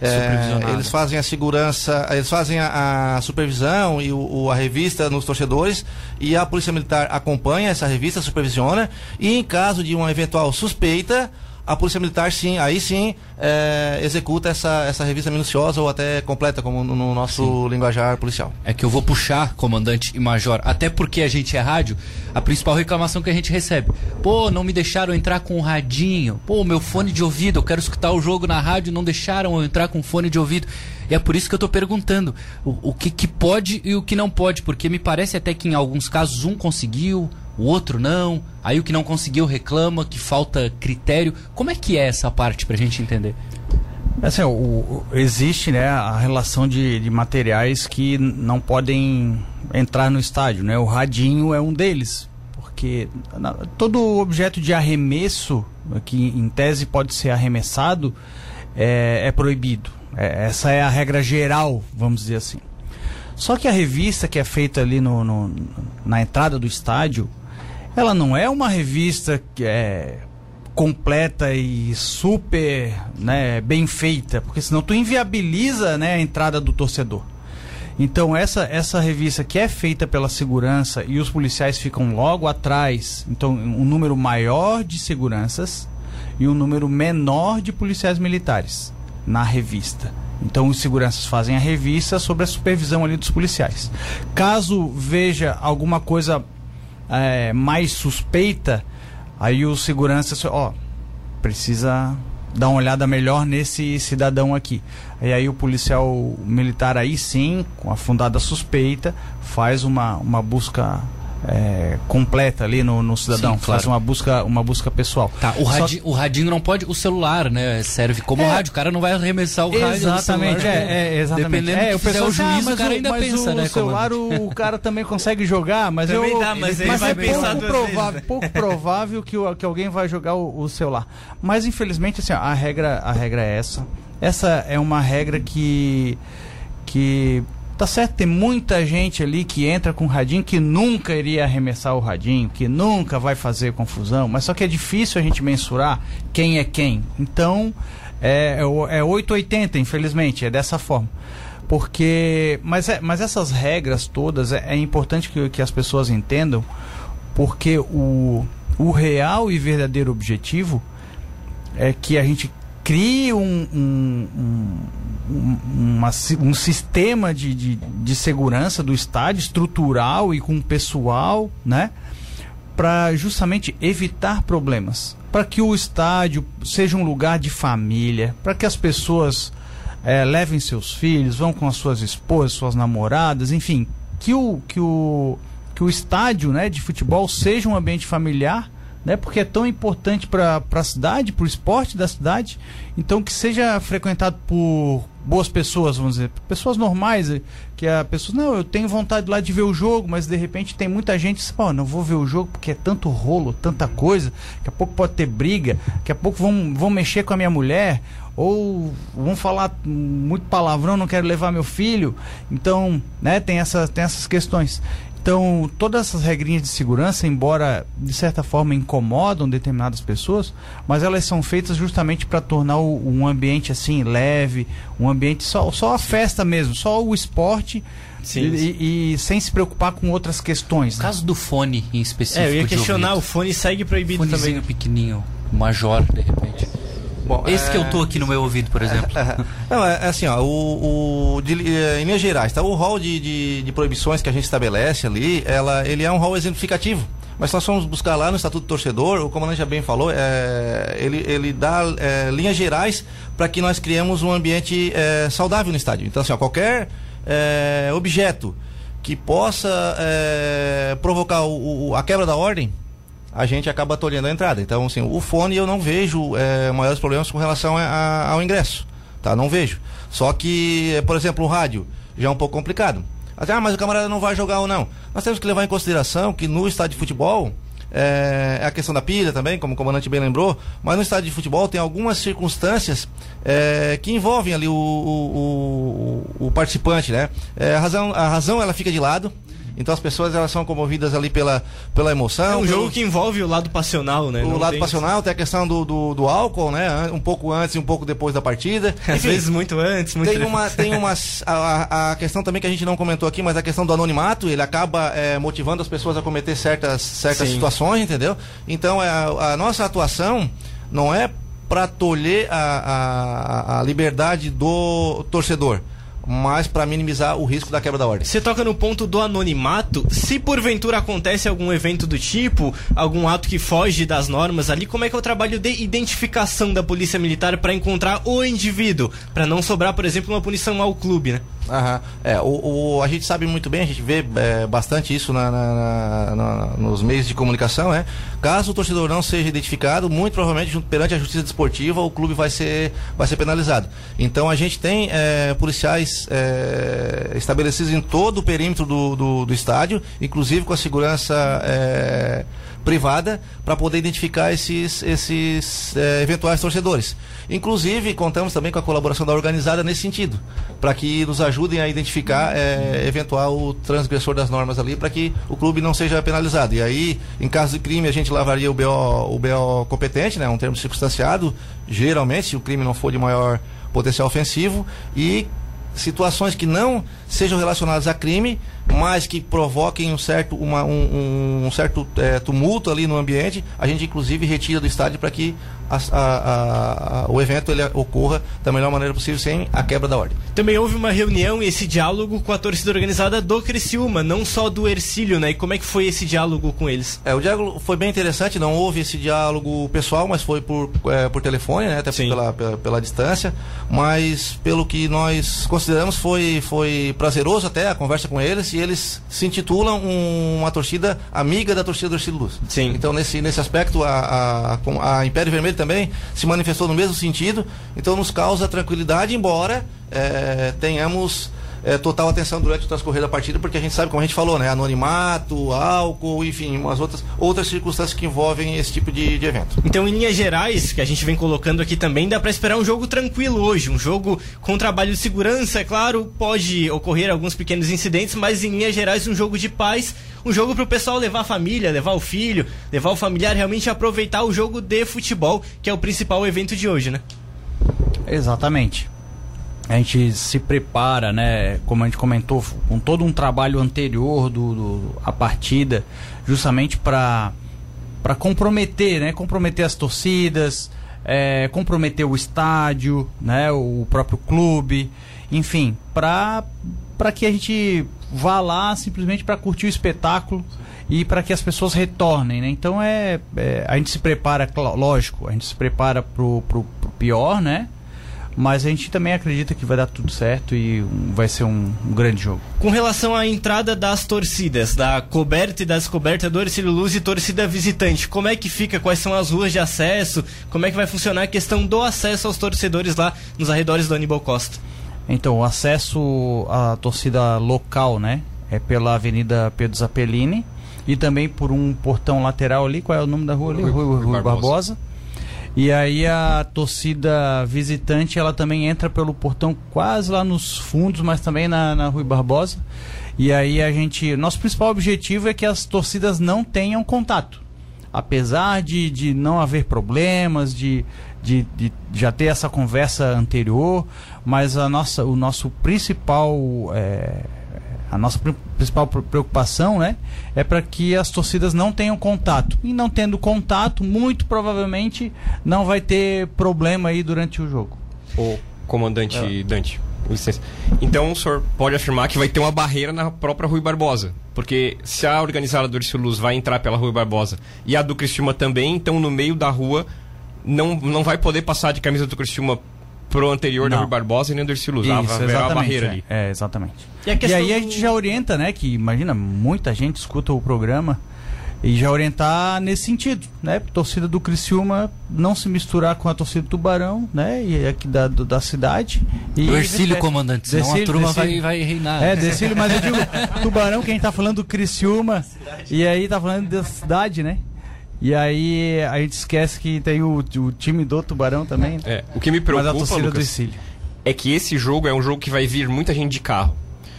é, é eles fazem a segurança, eles fazem a, a supervisão e o, o, a revista nos torcedores e a polícia militar acompanha essa revista, supervisiona e em caso de uma eventual suspeita a Polícia Militar sim, aí sim é, executa essa, essa revista minuciosa ou até completa, como no, no nosso sim. linguajar policial. É que eu vou puxar, comandante e major, até porque a gente é rádio, a principal reclamação que a gente recebe. Pô, não me deixaram entrar com o radinho. Pô, meu fone de ouvido, eu quero escutar o jogo na rádio, não deixaram eu entrar com fone de ouvido. E é por isso que eu estou perguntando o, o que, que pode e o que não pode, porque me parece até que em alguns casos um conseguiu, o outro não, aí o que não conseguiu reclama que falta critério. Como é que é essa parte para a gente entender? Assim, o, o, existe né, a relação de, de materiais que não podem entrar no estádio. Né? O radinho é um deles, porque na, todo objeto de arremesso, que em tese pode ser arremessado, é, é proibido. É, essa é a regra geral, vamos dizer assim. Só que a revista que é feita ali no, no na entrada do estádio, ela não é uma revista que é completa e super né, bem feita, porque senão tu inviabiliza né, a entrada do torcedor. Então essa, essa revista que é feita pela segurança e os policiais ficam logo atrás, então um número maior de seguranças e um número menor de policiais militares na revista. Então os seguranças fazem a revista sobre a supervisão ali dos policiais. Caso veja alguma coisa é, mais suspeita, aí o segurança, ó, precisa dar uma olhada melhor nesse cidadão aqui. E aí o policial militar aí sim, com a fundada suspeita, faz uma, uma busca é, completa ali no, no cidadão, Sim, claro. faz uma busca, uma busca pessoal. Tá, o, Só- radi o radinho não pode. O celular, né? Serve como É. rádio. O cara não vai arremessar o rádio. Exatamente, celular. é, é, exatamente. Dependendo é, o pessoal o diz, "Ah, juiz, mas o cara ainda mas pensa, o né? celular comandante? o, o cara também consegue jogar, mas Também eu, dá, mas aí mas vai é pensar pouco provável, vezes, né? pouco provável que, o- que alguém vai jogar o, o celular. Mas infelizmente assim, ó, a regra, a regra é essa. Essa é uma regra que que tá certo, tem muita gente ali que entra com o radinho que nunca iria arremessar o radinho, que nunca vai fazer confusão, mas só que é difícil a gente mensurar quem é quem. Então, é, é, o- é 880, infelizmente, é dessa forma. Porque, mas, é, mas essas regras todas é, é importante que, que as pessoas entendam, porque o, o real e verdadeiro objetivo é que a gente crie um, um, um, um- uma um sistema de, de, de segurança do estádio estrutural e com pessoal, né? Para justamente evitar problemas. Para que o estádio seja um lugar de família, para que as pessoas eh, levem seus filhos, vão com as suas esposas, suas namoradas, enfim, que o, que o, que o estádio né, de futebol seja um ambiente familiar, né, porque é tão importante para a cidade, para o esporte da cidade, então que seja frequentado por boas pessoas, vamos dizer, pessoas normais, eh, que a pessoa, não, eu tenho vontade lá de ver o jogo, mas de repente tem muita gente que pô, não vou ver o jogo porque é tanto rolo, tanta coisa, daqui a pouco pode ter briga, daqui a pouco vão, vão mexer com a minha mulher, ou vão falar muito palavrão, não quero levar meu filho. Então, né, tem, essa, tem essas questões. Então, todas essas regrinhas de segurança, embora de certa forma incomodam determinadas pessoas, mas elas são feitas justamente para tornar o, um ambiente assim leve, um ambiente só, só a festa mesmo, só o esporte Sim, e, sim. e- e sem se preocupar com outras questões. No né? caso do fone em específico. É, eu ia questionar, o fone segue proibido Fonezinho também. pequenininho, major, de repente. Bom, Esse que é- eu tô aqui no meu ouvido, por exemplo. (laughs) Não, é, é assim, ó, o, o- de- eh, em linhas gerais, tá? O rol de, de, de proibições que a gente estabelece ali, ela, ele é um rol exemplificativo. Mas se nós formos buscar lá no Estatuto do Torcedor, o comandante já bem falou, é, ele, ele dá é, linhas gerais para que nós criemos um ambiente é, saudável no estádio. Então, assim, ó, qualquer é, objeto que possa é, provocar o- o- a quebra da ordem, a gente acaba tolhendo a entrada. Então, assim, o fone eu não vejo é, maiores problemas com relação a- a- ao ingresso, tá? Não vejo. Só que, por exemplo, o rádio já é um pouco complicado. Até, ah, mas o camarada não vai jogar ou não. Nós temos que levar em consideração que no estádio de futebol é, é a questão da pilha também, como o comandante bem lembrou, mas no estádio de futebol tem algumas circunstâncias é, que envolvem ali o, o- o- o participante, né? É, a, razão, a razão ela fica de lado. Então as pessoas elas são comovidas ali pela, pela emoção. É um pelo- jogo que envolve o lado passional, né? o Não lado tem- passional, tem a questão do, do, do álcool, né? Um pouco antes e um pouco depois da partida. (laughs) Às Enfim, vezes muito antes, muito tem depois. uma tem (laughs) umas a, a- questão também que a gente não comentou aqui, mas a questão do anonimato, ele acaba é, motivando as pessoas a cometer certas certas Sim. situações, entendeu? Então é, a, a nossa atuação não é para tolher a, a, a liberdade do torcedor, mas para minimizar o risco da quebra da ordem. Você toca no ponto do anonimato. Se porventura acontece algum evento do tipo, algum ato que foge das normas ali, como é que é o trabalho de identificação da polícia militar para encontrar o indivíduo, Pra não sobrar, por exemplo, uma punição ao clube, né? Aham. É, o, o- a gente sabe muito bem, a gente vê é, bastante isso na- na- na- nos meios de comunicação, né? Caso o torcedor não seja identificado, muito provavelmente junto, perante a justiça desportiva, o clube vai ser, vai ser penalizado. Então a gente tem é, policiais é, estabelecidos em todo o perímetro do, do, do estádio, inclusive com a segurança é, privada, para poder identificar esses, esses é, eventuais torcedores. Inclusive, contamos também com a colaboração da organizada nesse sentido, para que nos ajudem a identificar é, eventual transgressor das normas ali, para que o clube não seja penalizado. E aí, em caso de crime, a gente lavaria o BO, o BO competente, né, um termo circunstanciado, geralmente, se o crime não for de maior potencial ofensivo, e situações que não sejam relacionadas a crime, mas que provoquem um certo, uma, um, um certo é, tumulto ali no ambiente, a gente inclusive retira do estádio para que a, a, a, o evento ele ocorra da melhor maneira possível sem a quebra da ordem. Também houve uma reunião e esse diálogo com a torcida organizada do Criciúma, não só do Ercílio, né? E como é que foi esse diálogo com eles? É, o diálogo foi bem interessante, não houve esse diálogo pessoal, mas foi por, é, por telefone, né? Até pela, pela, pela, distância. Mas pelo que nós consideramos foi, foi prazeroso até a conversa com eles e eles se intitulam um, uma torcida amiga da torcida do Ercílio Luz. Sim. Então nesse, nesse aspecto a, a, a Império Vermelho também se manifestou no mesmo sentido, então nos causa tranquilidade, embora é, tenhamos é, total atenção durante o transcorrer da partida, porque a gente sabe, como a gente falou, né? Anonimato, álcool, enfim, umas outras, outras circunstâncias que envolvem esse tipo de, de evento. Então, em linhas gerais, que a gente vem colocando aqui também, dá para esperar um jogo tranquilo hoje, um jogo com trabalho de segurança, é claro, pode ocorrer alguns pequenos incidentes, mas em linhas gerais, um jogo de paz, um jogo para o pessoal levar a família, levar o filho, levar o familiar, realmente aproveitar o jogo de futebol, que é o principal evento de hoje, né? Exatamente a gente se prepara, né, como a gente comentou, com todo um trabalho anterior do, do a partida, justamente para para comprometer, né, comprometer as torcidas, é, comprometer o estádio, né, o próprio clube, enfim, para para que a gente vá lá simplesmente para curtir o espetáculo e para que as pessoas retornem, né? Então é, é, a gente se prepara, lógico, a gente se prepara pro, pro, pro pior, né? Mas a gente também acredita que vai dar tudo certo e vai ser um, um grande jogo. Com relação à entrada das torcidas, da coberta e da descoberta do Ercílio Luz e torcida visitante, como é que fica? Quais são as ruas de acesso? Como é que vai funcionar a questão do acesso aos torcedores lá nos arredores do Aníbal Costa? Então, o acesso à torcida local, né? É pela Avenida Pedro Zappellini e também por um portão lateral ali, qual é o nome da rua ali? Rui, Rui, Rui Barbosa. Barbosa e aí a torcida visitante ela também entra pelo portão quase lá nos fundos, mas também na, na Rui Barbosa. E aí a gente. Nosso principal objetivo é que as torcidas não tenham contato. Apesar de, de não haver problemas, de, de, de já ter essa conversa anterior, mas a nossa, o nosso principal. É, a nossa principal preocupação né, é para que as torcidas não tenham contato. E não tendo contato, muito provavelmente não vai ter problema aí durante o jogo. O comandante é. Dante, licença. Então o senhor pode afirmar que vai ter uma barreira na própria Rui Barbosa. Porque se a organizada do Urso Luz vai entrar pela Rui Barbosa e a do Cristina também, então no meio da rua não, não vai poder passar de camisa do Cristina pro anterior não. da Rui Barbosa e nem do Ercílio Luz. Isso, a, a barreira é, ali. É, exatamente. E, e aí a gente já orienta, né? Que imagina, muita gente escuta o programa e já orientar nesse sentido, né? Torcida do Criciúma não se misturar com a torcida do Tubarão, né? E aqui da, do, da cidade. E do Ercílio, comandante, senão Decílio, a turma Vai, vai reinar. É, Decílio, mas eu digo Tubarão, que a gente tá falando do Criciúma, e aí tá falando da cidade, né? E aí a gente esquece que tem o, o time do Tubarão também. É, o que me preocupa, Lucas, é que esse jogo é um jogo que vai vir muita gente de carro.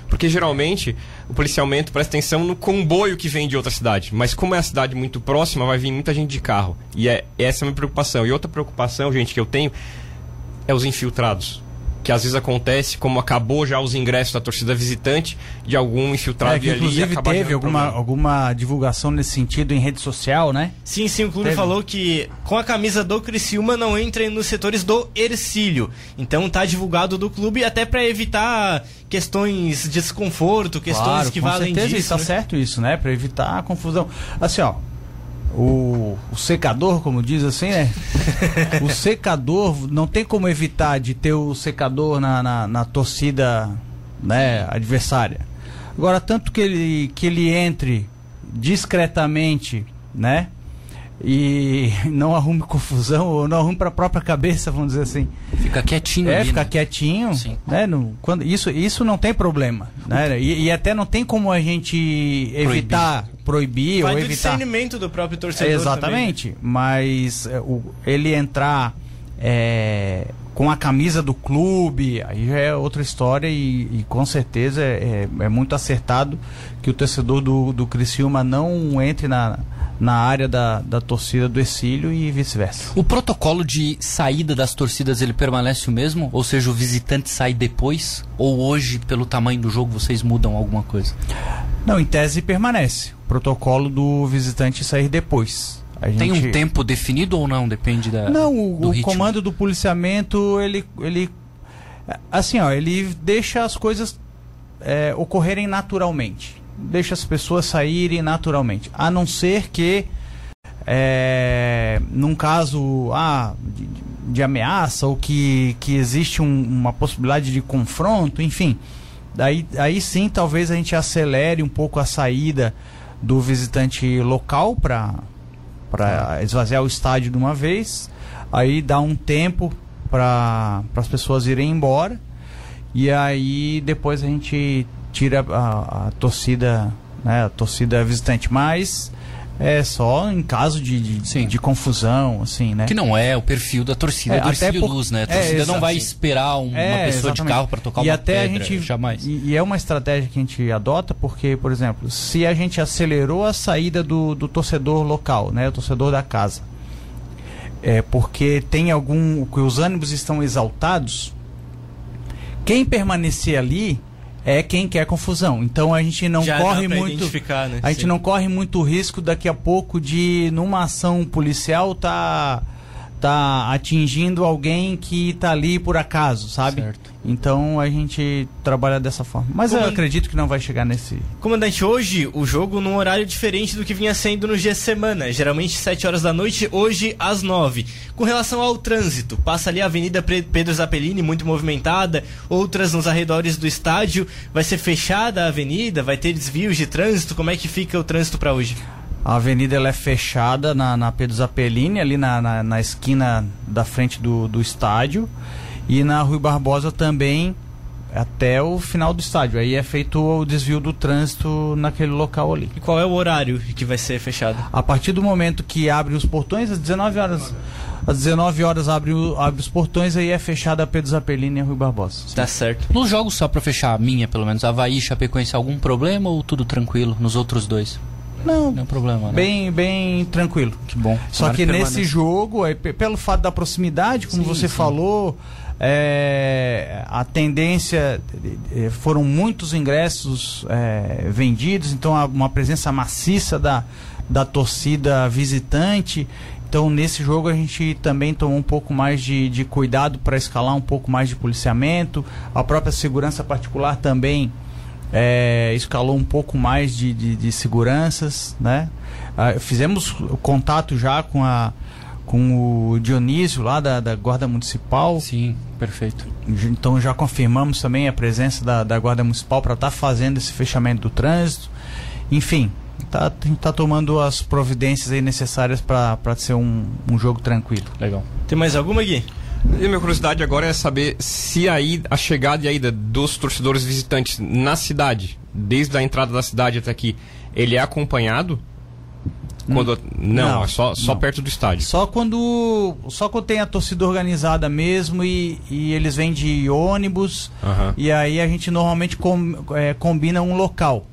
Porque geralmente o policiamento presta atenção no comboio que vem de outra cidade. Mas como é a cidade muito próxima, vai vir muita gente de carro. E é essa é a minha preocupação. E outra preocupação, gente, que eu tenho é os infiltrados que às vezes acontece, como acabou já os ingressos da torcida visitante, de algum infiltrado é, que, ali inclusive teve alguma, alguma divulgação nesse sentido em rede social, né? Sim, sim, o clube teve. falou que com a camisa do Criciúma não entrem nos setores do Ercílio. Então tá divulgado do clube até para evitar questões de desconforto, questões claro, que valem certeza, disso. Tá né? certo isso, né? Para evitar a confusão. Assim, ó, o, o, secador, como diz assim, né? (laughs) o secador, não tem como evitar de ter o secador na, na, na, torcida né, adversária. Agora, tanto que ele, que ele entre discretamente, né? E (laughs) não arrume confusão, ou não arrume para a própria cabeça, vamos dizer assim. Fica quietinho. É, ali, fica né? quietinho. Sim. Né? No, quando, isso, isso não tem problema. Né? E, e, até não tem como a gente evitar proibir Vai ou do evitar. discernimento do próprio torcedor. Exatamente. Também. Mas é, o, ele entrar é, com a camisa do clube, aí já é outra história e, e com certeza é, é, é, muito acertado que o torcedor do, do Criciúma não entre na, na área da, da torcida do Exílio e vice-versa. O protocolo de saída das torcidas ele permanece o mesmo? Ou seja, o visitante sai depois? Ou hoje, pelo tamanho do jogo, vocês mudam alguma coisa? Não, em tese permanece. O protocolo do visitante sair depois. A Tem um gente- tempo definido ou não? Depende da. Não, o, do o comando do policiamento, ele, ele. Assim, ó, ele deixa as coisas é, ocorrerem naturalmente. Deixa as pessoas saírem naturalmente. A não ser que, é, num caso ah, de, de ameaça ou que, que existe um- uma possibilidade de confronto, enfim. Daí, aí sim, talvez a gente acelere um pouco a saída do visitante local para para esvaziar o estádio de uma vez, aí dá um tempo para as pessoas irem embora e aí depois a gente tira a, a torcida, né, a torcida visitante, mas é só em caso de, de, de confusão, assim, né? Que não é o perfil da torcida É, do até por- Luz, né? A é, torcida não exato. vai esperar um- uma É, pessoa de exatamente. carro para tocar e uma até pedra, a gente jamais. E, e é uma estratégia que a gente adota porque, por exemplo, se a gente acelerou a saída do, do torcedor local, né, o torcedor da casa, é porque tem algum que os ânimos estão exaltados, quem permanecer ali é quem quer confusão. Então a gente não Já corre muito né? a gente Sim. não corre muito risco daqui a pouco de numa ação policial tá tá atingindo alguém que tá ali por acaso, sabe? Certo. Então a gente trabalha dessa forma. Mas eu acredito que não vai chegar nesse Comandante, hoje o jogo num horário diferente do que vinha sendo nos dias de semana, geralmente 7 horas da noite, hoje às 9. Com relação ao trânsito, passa ali a Avenida Pedro Zappellini, muito movimentada, outras nos arredores do estádio, vai ser fechada a avenida, vai ter desvios de trânsito, como é que fica o trânsito para hoje? A avenida ela é fechada na, na Pedro Zappellini, ali na, na, na esquina da frente do, do estádio. E na Rui Barbosa também, até o final do estádio. Aí é feito o desvio do trânsito naquele local ali. E qual é o horário que vai ser fechado? A partir do momento que abre os portões, às 19 horas. Às 19 horas abre, o- abre os portões, aí é fechada a Pedro Zappellini e a Rui Barbosa. Tá certo. Nos jogos, só pra fechar a minha, pelo menos, Havaí e Chapecoense, algum problema ou tudo tranquilo nos outros dois? Não, Nenhum problema, né? bem, bem tranquilo. Que bom. Só Tomara que nesse jogo, aí, pelo fato da proximidade, como Sim, você sim. falou, é, a tendência eh, foram muitos ingressos eh, vendidos, então há uma presença maciça da, da torcida visitante. Então nesse jogo a gente também tomou um pouco mais de, de cuidado para escalar um pouco mais de policiamento. A própria segurança particular também é, escalou um pouco mais de, de, de seguranças, né? Ah, fizemos contato já com a com o Dionísio lá da, da Guarda Municipal, Sim, perfeito. então já confirmamos também a presença da, da Guarda Municipal para estar fazendo esse fechamento do trânsito. Enfim, tá, tá tomando as providências aí necessárias para ser um, um jogo tranquilo. Legal. Tem mais alguma, Gui? E a minha curiosidade agora é saber se a, ida- a chegada e a ida dos torcedores visitantes na cidade, desde a entrada da cidade até aqui, ele é acompanhado? Quando, não, Não, é só, só não. perto do estádio. Só quando só quando tem a torcida organizada mesmo e, e eles vêm de ônibus Aham. e aí a gente normalmente com- é, combina um local.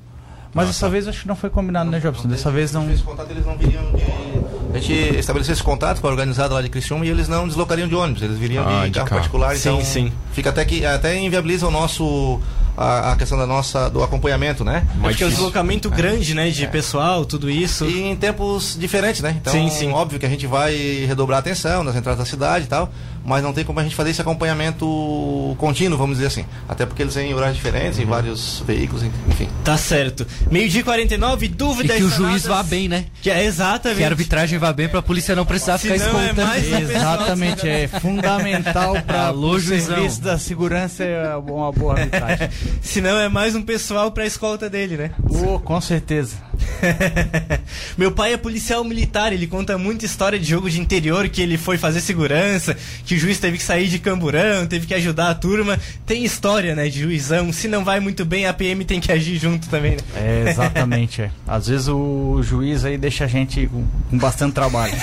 Mas Ah, dessa tá. vez acho que não foi combinado, né, Jobson? Dessa vez não. Contato eles não viriam de. A gente estabeleceu esse contato com a organizada lá de Criciúma e eles não deslocariam de ônibus, eles viriam Ah, de, de carro, carro. particular, Sim, então sim. fica até que até inviabiliza o nosso a, a questão da nossa do acompanhamento, né? É Mais porque é um difícil. deslocamento grande, né? De pessoal, tudo isso. E em tempos diferentes, né? Então, Sim, sim. óbvio que a gente vai redobrar a atenção nas entradas da cidade e tal, mas não tem como a gente fazer esse acompanhamento contínuo, vamos dizer assim. Até porque eles vêm em horários diferentes, Uhum. em vários veículos, enfim. Tá certo. Meio-dia e 49, E dúvidas. que o juiz vá bem, né? Que é exatamente. Que a arbitragem vá bem pra polícia não precisar ficar Senão é escoltando. mais pessoal. Exatamente, é fundamental para o serviço da segurança é uma boa arbitragem. (laughs) Senão é mais um pessoal pra escolta dele, né? Oh, com certeza. (laughs) Meu pai é policial militar, ele conta muita história de jogo de interior que ele foi fazer segurança, que o juiz teve que sair de camburão, teve que ajudar a turma. Tem história, né, de juizão. Se não vai muito bem, a PM tem que agir junto também, né? É, exatamente. É. Às vezes o juiz aí deixa a gente com, com bastante trabalho. (laughs)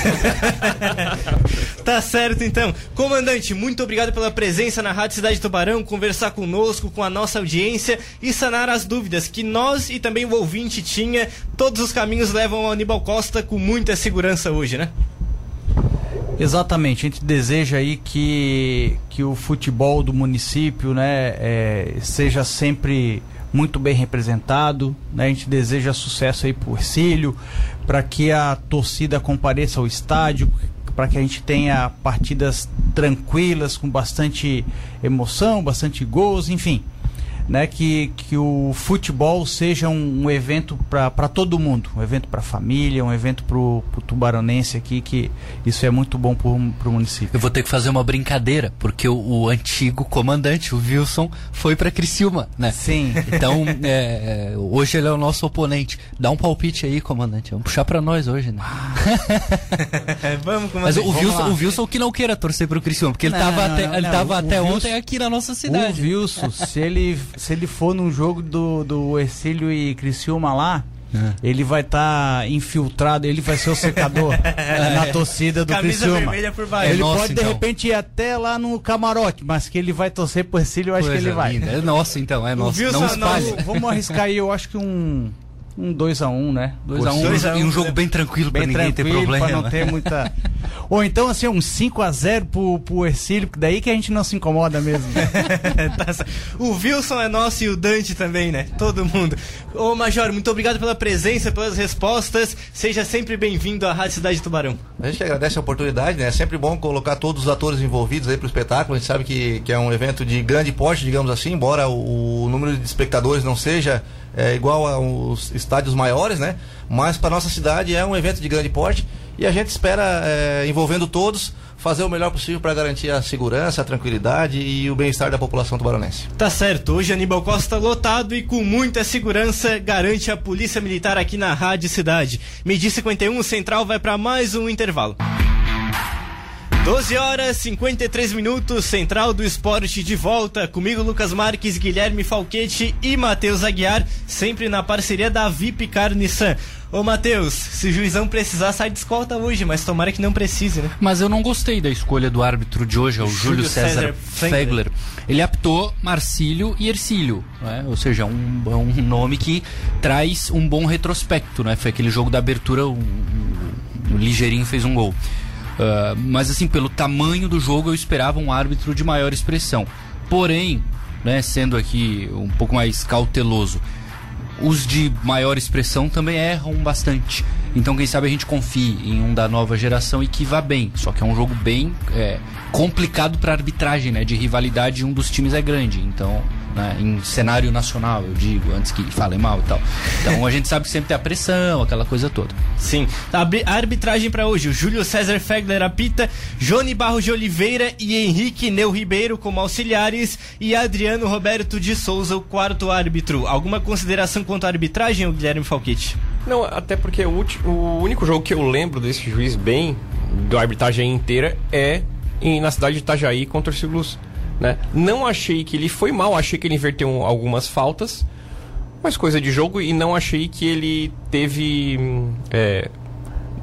Tá certo, então. Comandante, muito obrigado pela presença na Rádio Cidade Tubarão, conversar conosco, com a nossa audiência e sanar as dúvidas que nós e também o ouvinte tinha. Todos os caminhos levam ao Aníbal Costa com muita segurança hoje, né? Exatamente, a gente deseja aí que, que o futebol do município né, é, seja sempre muito bem representado. Né? A gente deseja sucesso aí pro Ercílio, para que a torcida compareça ao estádio, para que a gente tenha partidas tranquilas, com bastante emoção, bastante gols, enfim né, que, que o futebol seja um, um evento para todo mundo, um evento para a família, um evento para o tubaronense aqui, que isso é muito bom para o município. Eu vou ter que fazer uma brincadeira, porque o, o antigo comandante, o Wilson, foi para Criciúma, né? Sim. Então, é, hoje ele é o nosso oponente. Dá um palpite aí, comandante. Vamos puxar para nós hoje, né? (laughs) Vamos, Mas comandante. o Wilson, o Wilson que não queira torcer pro Criciúma, porque ele estava até, não, ele não. tava O- até o ontem Wilson- aqui na nossa O cidade. Wilson, se ele, se ele for num jogo do, do Ercílio e Criciúma lá, ele vai estar infiltrado, ele vai ser o secador (laughs) na torcida do Camisa Criciúma. vermelha por baixo. Ele Nossa, pode de então. repente ir até lá no camarote, mas que ele vai torcer pro Ercílio, eu acho que ele vai. linda. É nosso, então, é nosso. Não é nosso. espalhe. Vamos arriscar aí, eu acho que um um 2x1, um, né? 2x1 Dois a um, e um né? jogo bem tranquilo pra bem ninguém ter tranquilo, problema. pra não ter muita. (laughs) Ou então, assim, um 5x0 pro, pro Ercílio, porque daí que a gente não se incomoda mesmo. (laughs) Tá o Wilson é nosso e o Dante também, né? Todo mundo. Ô Major, muito obrigado pela presença, pelas respostas. Seja sempre bem-vindo à Rádio Cidade Tubarão. A gente agradece a oportunidade, né? É sempre bom colocar todos os atores envolvidos aí pro espetáculo. A gente sabe que, que é um evento de grande porte, digamos assim, embora o, o número de espectadores não seja é, igual aos estádios maiores, né? Mas para nossa cidade é um evento de grande porte e a gente espera, é, envolvendo todos, fazer o melhor possível para garantir a segurança, a tranquilidade e o bem-estar da população tubaronense. Tá certo, hoje Aníbal Costa lotado e com muita segurança garante a Polícia Militar aqui na Rádio Cidade. Medir 51, o Central vai para mais um intervalo. 12 horas 53 minutos, Central do Esporte de volta. Comigo, Lucas Marques, Guilherme Falquete e Matheus Aguiar, sempre na parceria da VIP Car Nissan. Ô Matheus, se o juizão precisar, sai de escolta hoje, mas tomara que não precise, né? Mas eu não gostei da escolha do árbitro de hoje, é o Júlio, Júlio César, César Fegler. Ele apitou Marcílio e Ercílio, né? ou seja, um, um nome que traz um bom retrospecto. Né? Foi aquele jogo da abertura, o, o, o Ligeirinho fez um gol. Ah, mas assim, pelo tamanho do jogo, eu esperava um árbitro de maior expressão. Porém, né, sendo aqui um pouco mais cauteloso, os de maior expressão também erram bastante. Então, quem sabe a gente confie em um da nova geração e que vá bem. Só que é um jogo bem é, complicado para arbitragem, né? De rivalidade, um dos times é grande. Então, né, em cenário nacional, eu digo, antes que falem mal e tal. Então, a gente sabe que sempre tem a pressão, aquela coisa toda. Sim. A arbitragem para hoje: o Júlio César Fegler apita, Johnny Barros de Oliveira e Henrique Neu Ribeiro como auxiliares e Adriano Roberto de Souza, o quarto árbitro. Alguma consideração quanto à arbitragem, Guilherme Falquete? Não, até porque o, ulti- o único jogo que eu lembro desse juiz bem, da arbitragem inteira, é em- na cidade de Itajaí contra o Luz, né? Não achei que ele foi mal, achei que ele inverteu um- algumas faltas, mas coisa de jogo, e não achei que ele teve. hum, é,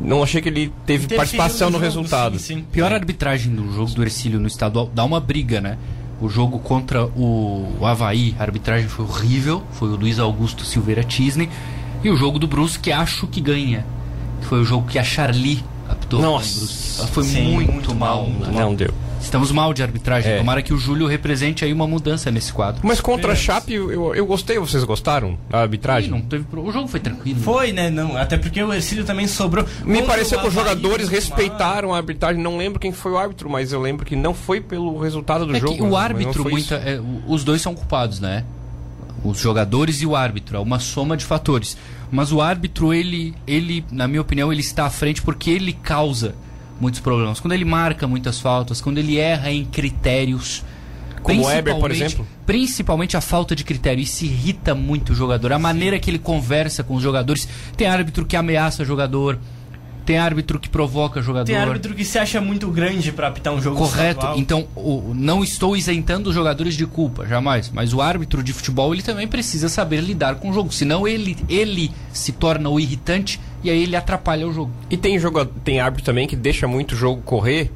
não achei que ele teve participação no, jogo, resultado. Sim, sim. Pior arbitragem do jogo do Ercílio no estadual, dá uma briga, né? O jogo contra o, o Havaí, a arbitragem foi horrível, foi o Luiz Augusto Silveira Tisney. E o jogo do Brusque, acho que ganha. que Foi o jogo que a Charlie apitou. Nossa. Ela foi Sim, muito, muito mal. mal, muito Não mal. deu. Estamos mal de arbitragem. É. Tomara que o Júlio represente aí uma mudança nesse quadro. Mas contra a Chape, eu, eu gostei, vocês gostaram da arbitragem? não teve pro- O jogo foi tranquilo. Foi, né? Não, até porque o Ercílio também sobrou. Me pareceu que os jogadores respeitaram a arbitragem. Não lembro quem foi o árbitro, mas eu lembro que não foi pelo resultado do É jogo. que o árbitro, muita, é, os dois são culpados, né? Os jogadores e o árbitro, é uma soma de fatores. Mas o árbitro, ele, ele, na minha opinião, ele está à frente porque ele causa muitos problemas. Quando ele marca muitas faltas, quando ele erra em critérios. Como o Weber, por exemplo? Principalmente a falta de critério. Isso irrita muito o jogador. A maneira que ele conversa com os jogadores. Tem árbitro que ameaça jogador. Tem árbitro que provoca jogador. Tem árbitro que se acha muito grande pra apitar um jogo Correto. estadual. Então, o- não estou isentando os jogadores de culpa, jamais. Mas o árbitro de futebol, ele também precisa saber lidar com o jogo. Senão ele, ele se torna o irritante e aí ele atrapalha o jogo. E tem, joga... tem árbitro também que deixa muito o jogo correr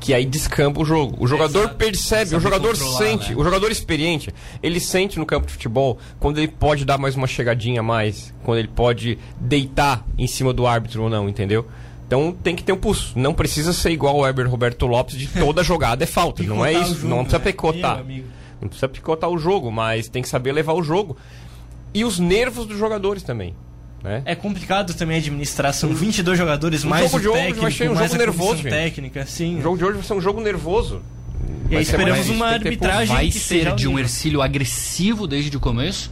que aí descamba o jogo. O jogador Exato. percebe, o jogador sente, né? o jogador experiente, ele sente no campo de futebol quando ele pode dar mais uma chegadinha a mais, quando ele pode deitar em cima do árbitro ou não, entendeu? Então tem que ter um pulso. Não precisa ser igual o Weber Roberto Lopes de toda (laughs) jogada é falta. não é isso. jogo, não precisa né? picotar. Meu. Não precisa picotar o jogo, mas tem que saber levar o jogo. E os nervos dos jogadores também. Né? É complicado também administrar, são 22 jogadores, mais jogo o de hoje técnico, vai ser um mais jogo nervoso, técnica, sim. O jogo de hoje vai ser um jogo nervoso. E aí esperamos uma arbitragem vai que ser de um. Ercílio agressivo desde o começo.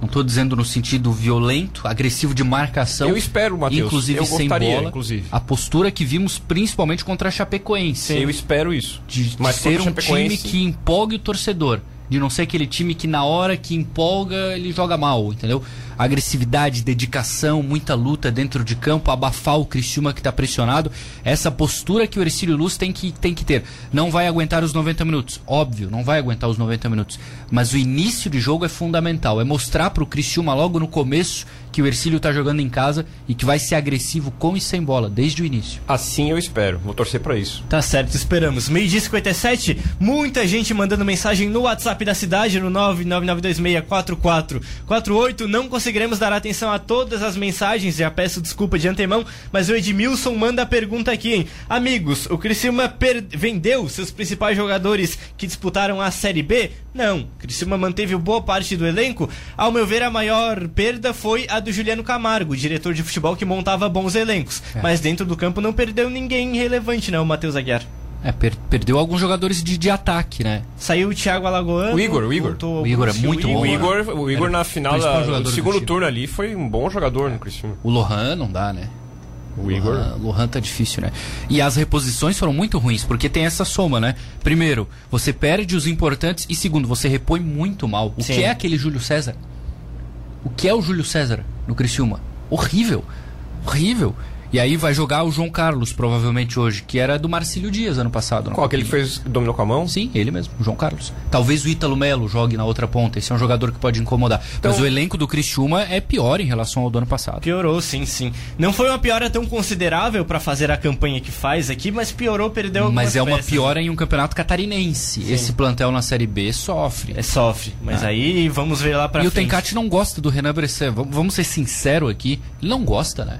Não estou dizendo no sentido violento, agressivo de marcação. Eu espero, Matheus. Inclusive Eu sem gostaria, bola. inclusive. A postura que vimos principalmente contra a Chapecoense. Eu espero isso. De, de Mas ser um time que empolgue o torcedor. De não ser aquele time que na hora que empolga ele joga mal, entendeu? Agressividade, dedicação, muita luta dentro de campo, abafar o Criciúma que está pressionado. Essa postura que o Ercílio Luz tem que, tem que ter. Não vai aguentar os 90 minutos, óbvio, não vai aguentar os 90 minutos. Mas o início de jogo é fundamental. É mostrar para o Criciúma logo no começo que o Ercílio está jogando em casa e que vai ser agressivo com e sem bola, desde o início. Assim eu espero. Vou torcer pra isso. Tá certo, esperamos. Meio dia 57, muita gente mandando mensagem no WhatsApp da cidade, no 999264448. Não conseguiremos dar atenção a todas as mensagens, já peço desculpa de antemão, mas o Edmilson manda a pergunta aqui, hein? Amigos, o Criciúma vendeu seus principais jogadores que disputaram a Série B? Não, o Criciúma manteve boa parte do elenco. Ao meu ver, a maior perda foi a do Juliano Camargo, diretor de futebol que montava bons elencos. Mas dentro do campo não perdeu ninguém relevante, não, Matheus Aguiar. É, per- perdeu alguns jogadores de, de ataque, né? Saiu o Thiago Alagoano. O Igor, o Igor. O Igor é muito bom, O né? Igor, o Igor na final da, do do segundo turno ali foi um bom jogador no Criciúma. O Lohan não dá, né? O Igor. Lohan, Lohan tá difícil, né? E as reposições foram muito ruins, porque tem essa soma, né? Primeiro, você perde os importantes e segundo, você repõe muito mal. O Sim. que é aquele Júlio César? O que é o Júlio César no Criciúma? Horrível. Horrível. E aí vai jogar o João Carlos, provavelmente hoje, que era do Marcílio Dias ano passado. Qual? Aquele que fez, dominou com a mão? Sim, ele mesmo, o João Carlos. Talvez o Ítalo Melo jogue na outra ponta. Esse é um jogador que pode incomodar. Então- Mas o elenco do Criciúma é pior em relação ao do ano passado. Piorou, sim, sim. Não foi uma piora tão considerável pra fazer a campanha que faz aqui, mas piorou, perdeu algumas Mas é uma peças. piora em um campeonato catarinense. Esse plantel na Série B sofre. É, sofre. Mas aí vamos ver lá pra Ah. e o frente. Tencati não gosta do Renan Bressan. Vamos vamos ser sinceros aqui, ele não gosta, né?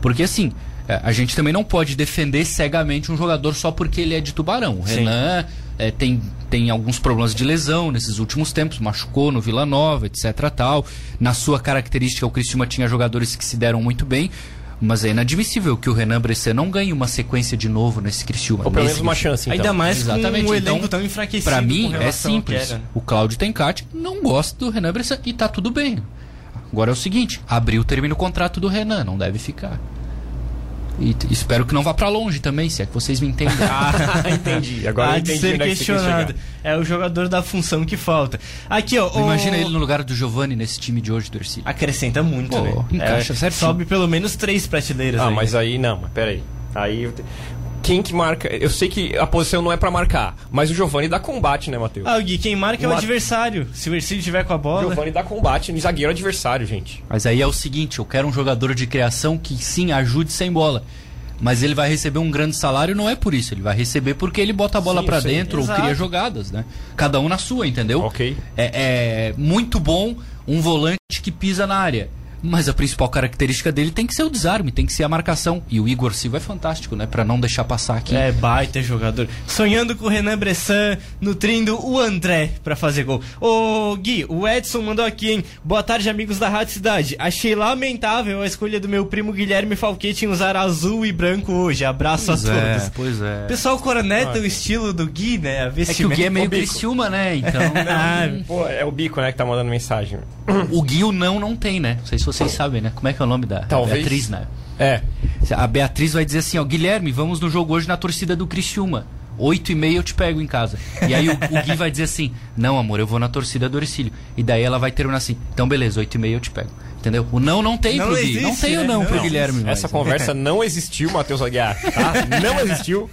Porque assim, é, a gente também não pode defender cegamente um jogador só porque ele é de Tubarão. O. Renan é, tem, tem alguns problemas de lesão nesses últimos tempos, machucou no Vila Nova, etc. tal. Na sua característica, o Cristiúma tinha jogadores que se deram muito bem. Mas é inadmissível que o Renan Bressan não ganhe uma sequência de novo nesse Cristiúma. Ou pelo menos uma Criciúma. chance, então. Ainda mais Exatamente. com um elenco Então, tão enfraquecido. Pra mim é simples. O Cláudio Tencati não gosta do Renan Bressan e tá tudo bem. Agora é o seguinte, abril termina o contrato do Renan, não deve ficar. E espero que não vá pra longe também, se é que vocês me entendem. (laughs) Ah, entendi. (laughs) Agora Há eu de entendi ser onde é que questionado. chegar. É o jogador da função que falta. Aqui, ó. o- Imagina ele no lugar do Giovani nesse time de hoje do Ercílio. Acrescenta muito, Pô, né? encaixa É, certinho. sobe pelo menos três prateleiras. Ah, aí. mas aí não, mas peraí. Aí. Quem que marca? Eu sei que a posição não é pra marcar, mas o Giovani dá combate, né, Matheus? Ah, o Gui, quem marca é o adversário. Se o Ercílio tiver com a o bola. Giovani dá combate no zagueiro adversário, gente. Mas aí é o seguinte, eu quero um jogador de criação que sim ajude sem bola. Mas ele vai receber um grande salário, não é por isso. Ele vai receber porque ele bota a bola sei. dentro ou Exato. cria jogadas, né? Cada um na sua, entendeu? Ok. É, é muito bom um volante que pisa na área. Mas a principal característica dele tem que ser o desarme, tem que ser a marcação. E o Igor Silva é fantástico, né? Pra não deixar passar aqui. É, baita jogador. Sonhando com o Renan Bressan, nutrindo o André pra fazer gol. Ô, Gui, o Edson mandou aqui, hein? Boa tarde, amigos da Rádio Cidade. Achei lamentável a escolha do meu primo Guilherme Falquete em usar azul e branco hoje. Abraço a todos. pois é. O pessoal corneta o estilo do Gui, né? A É que o. Gui é meio. Criciúma, né? (laughs) Então. Ah, Pô, é o Bico, né, que tá mandando mensagem. o Gui o não não tem, né? Não sei se vocês sabem, né? Como é que é o nome da Talvez. Beatriz, né? É. A Beatriz vai dizer assim, ó, Guilherme, vamos no jogo hoje na torcida do Criciúma. Oito e meia eu te pego em casa. E aí o, o Gui vai dizer assim, não amor, eu vou na torcida do Ercílio. E daí ela vai terminar assim, então beleza, oito e meia eu te pego. Entendeu? O não não tem Não pro Gui. existe, Não tem o né? não, Não pro. Guilherme. mais, Essa né? conversa (laughs) não existiu, Matheus Aguiar, tá? Não existiu.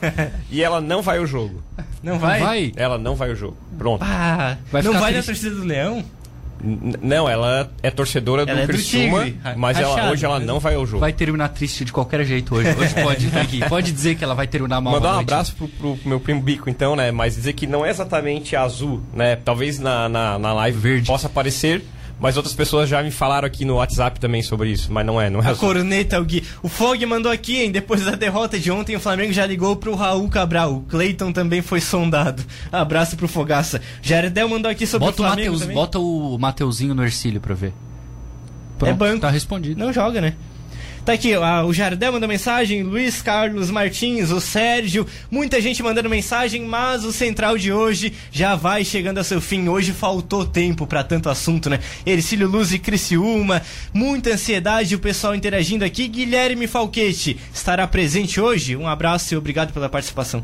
E ela não vai ao jogo. não vai? Ela não vai ao jogo. Pronto. Ah, Vai não vai na triste. torcida do Leão? Não, ela é torcedora do Ela é do Criciúma, Tigre. mas ela- hoje ela não vai ao jogo. Vai terminar triste de qualquer jeito hoje. Hoje pode, (laughs) pode dizer que ela vai terminar mal. Mandar um abraço pro, pro meu primo Bico, então, né? Mas dizer que não é exatamente azul, né? Talvez na, na, na live Verde. possa parecer, mas outras pessoas já me falaram aqui no WhatsApp também sobre isso, mas não é, não é A azul. corneta, o Gui. O Fog mandou aqui, hein? Depois da derrota de ontem, o Flamengo já ligou pro Raul Cabral. O Cleiton também foi sondado. Abraço pro Fogaça. Jardel mandou aqui sobre Bota o o, Flamengo Mateus, também. bota o Mateuzinho no Ercílio pra ver. É banco. Tá respondido. Não joga, né? Tá aqui, ó, o Jardel mandou mensagem, Luiz Carlos Martins, o Sérgio, muita gente mandando mensagem, mas o central de hoje já vai chegando ao seu fim. Hoje faltou tempo pra tanto assunto, né? Ercílio Luz e Criciúma, muita ansiedade, o pessoal interagindo aqui. Guilherme Falquete estará presente hoje. Um abraço e obrigado pela participação.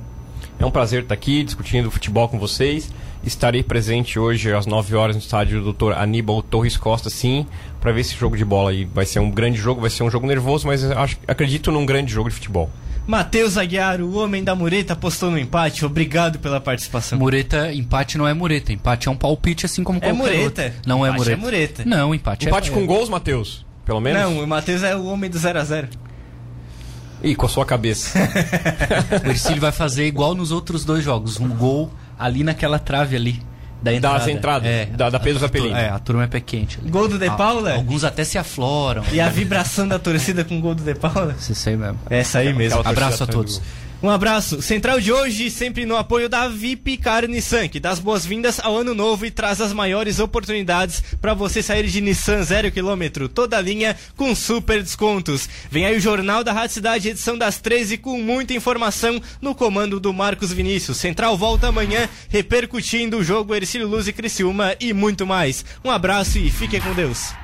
É um prazer estar aqui discutindo futebol com vocês. Estarei presente hoje às 9 horas no estádio do Dr. Aníbal Torres Costa, sim, para ver esse jogo de bola aí. Vai ser um grande jogo, vai ser um jogo nervoso, mas acho, acredito num grande jogo de futebol. Matheus Aguiar, o homem da mureta, apostou no empate. Obrigado pela participação. Mureta, empate não é mureta. Empate é um palpite assim como É qualquer mureta. outro. Não é Empate mureta. é mureta. Não, empate, Empate é... com gols, Matheus? Pelo menos? Não, o Matheus é o homem do 0 a 0 Ih, com a sua cabeça. (laughs) O Ercílio vai fazer igual nos outros dois jogos. Um gol ali naquela trave ali. Da entrada. Das entradas, É, da- da Pedro a, tur- Zapelini. É, a turma é pé quente. ali. Gol do De Ah, Paula? Alguns até se afloram. E a vibração da torcida com o gol do De Paula? Isso aí mesmo. É essa aí mesmo. Abraço a todos. Um abraço. Central de hoje, sempre no apoio da VIP Car Nissan, que dá as boas-vindas ao ano novo e traz as maiores oportunidades para você sair de Nissan zero quilômetro, toda linha com super descontos. Vem aí o Jornal da Rádio Cidade, edição das 13, com muita informação no comando do Marcos Vinícius. Central volta amanhã, repercutindo o jogo Ercílio Luz e Criciúma e muito mais. Um abraço e fiquem com Deus.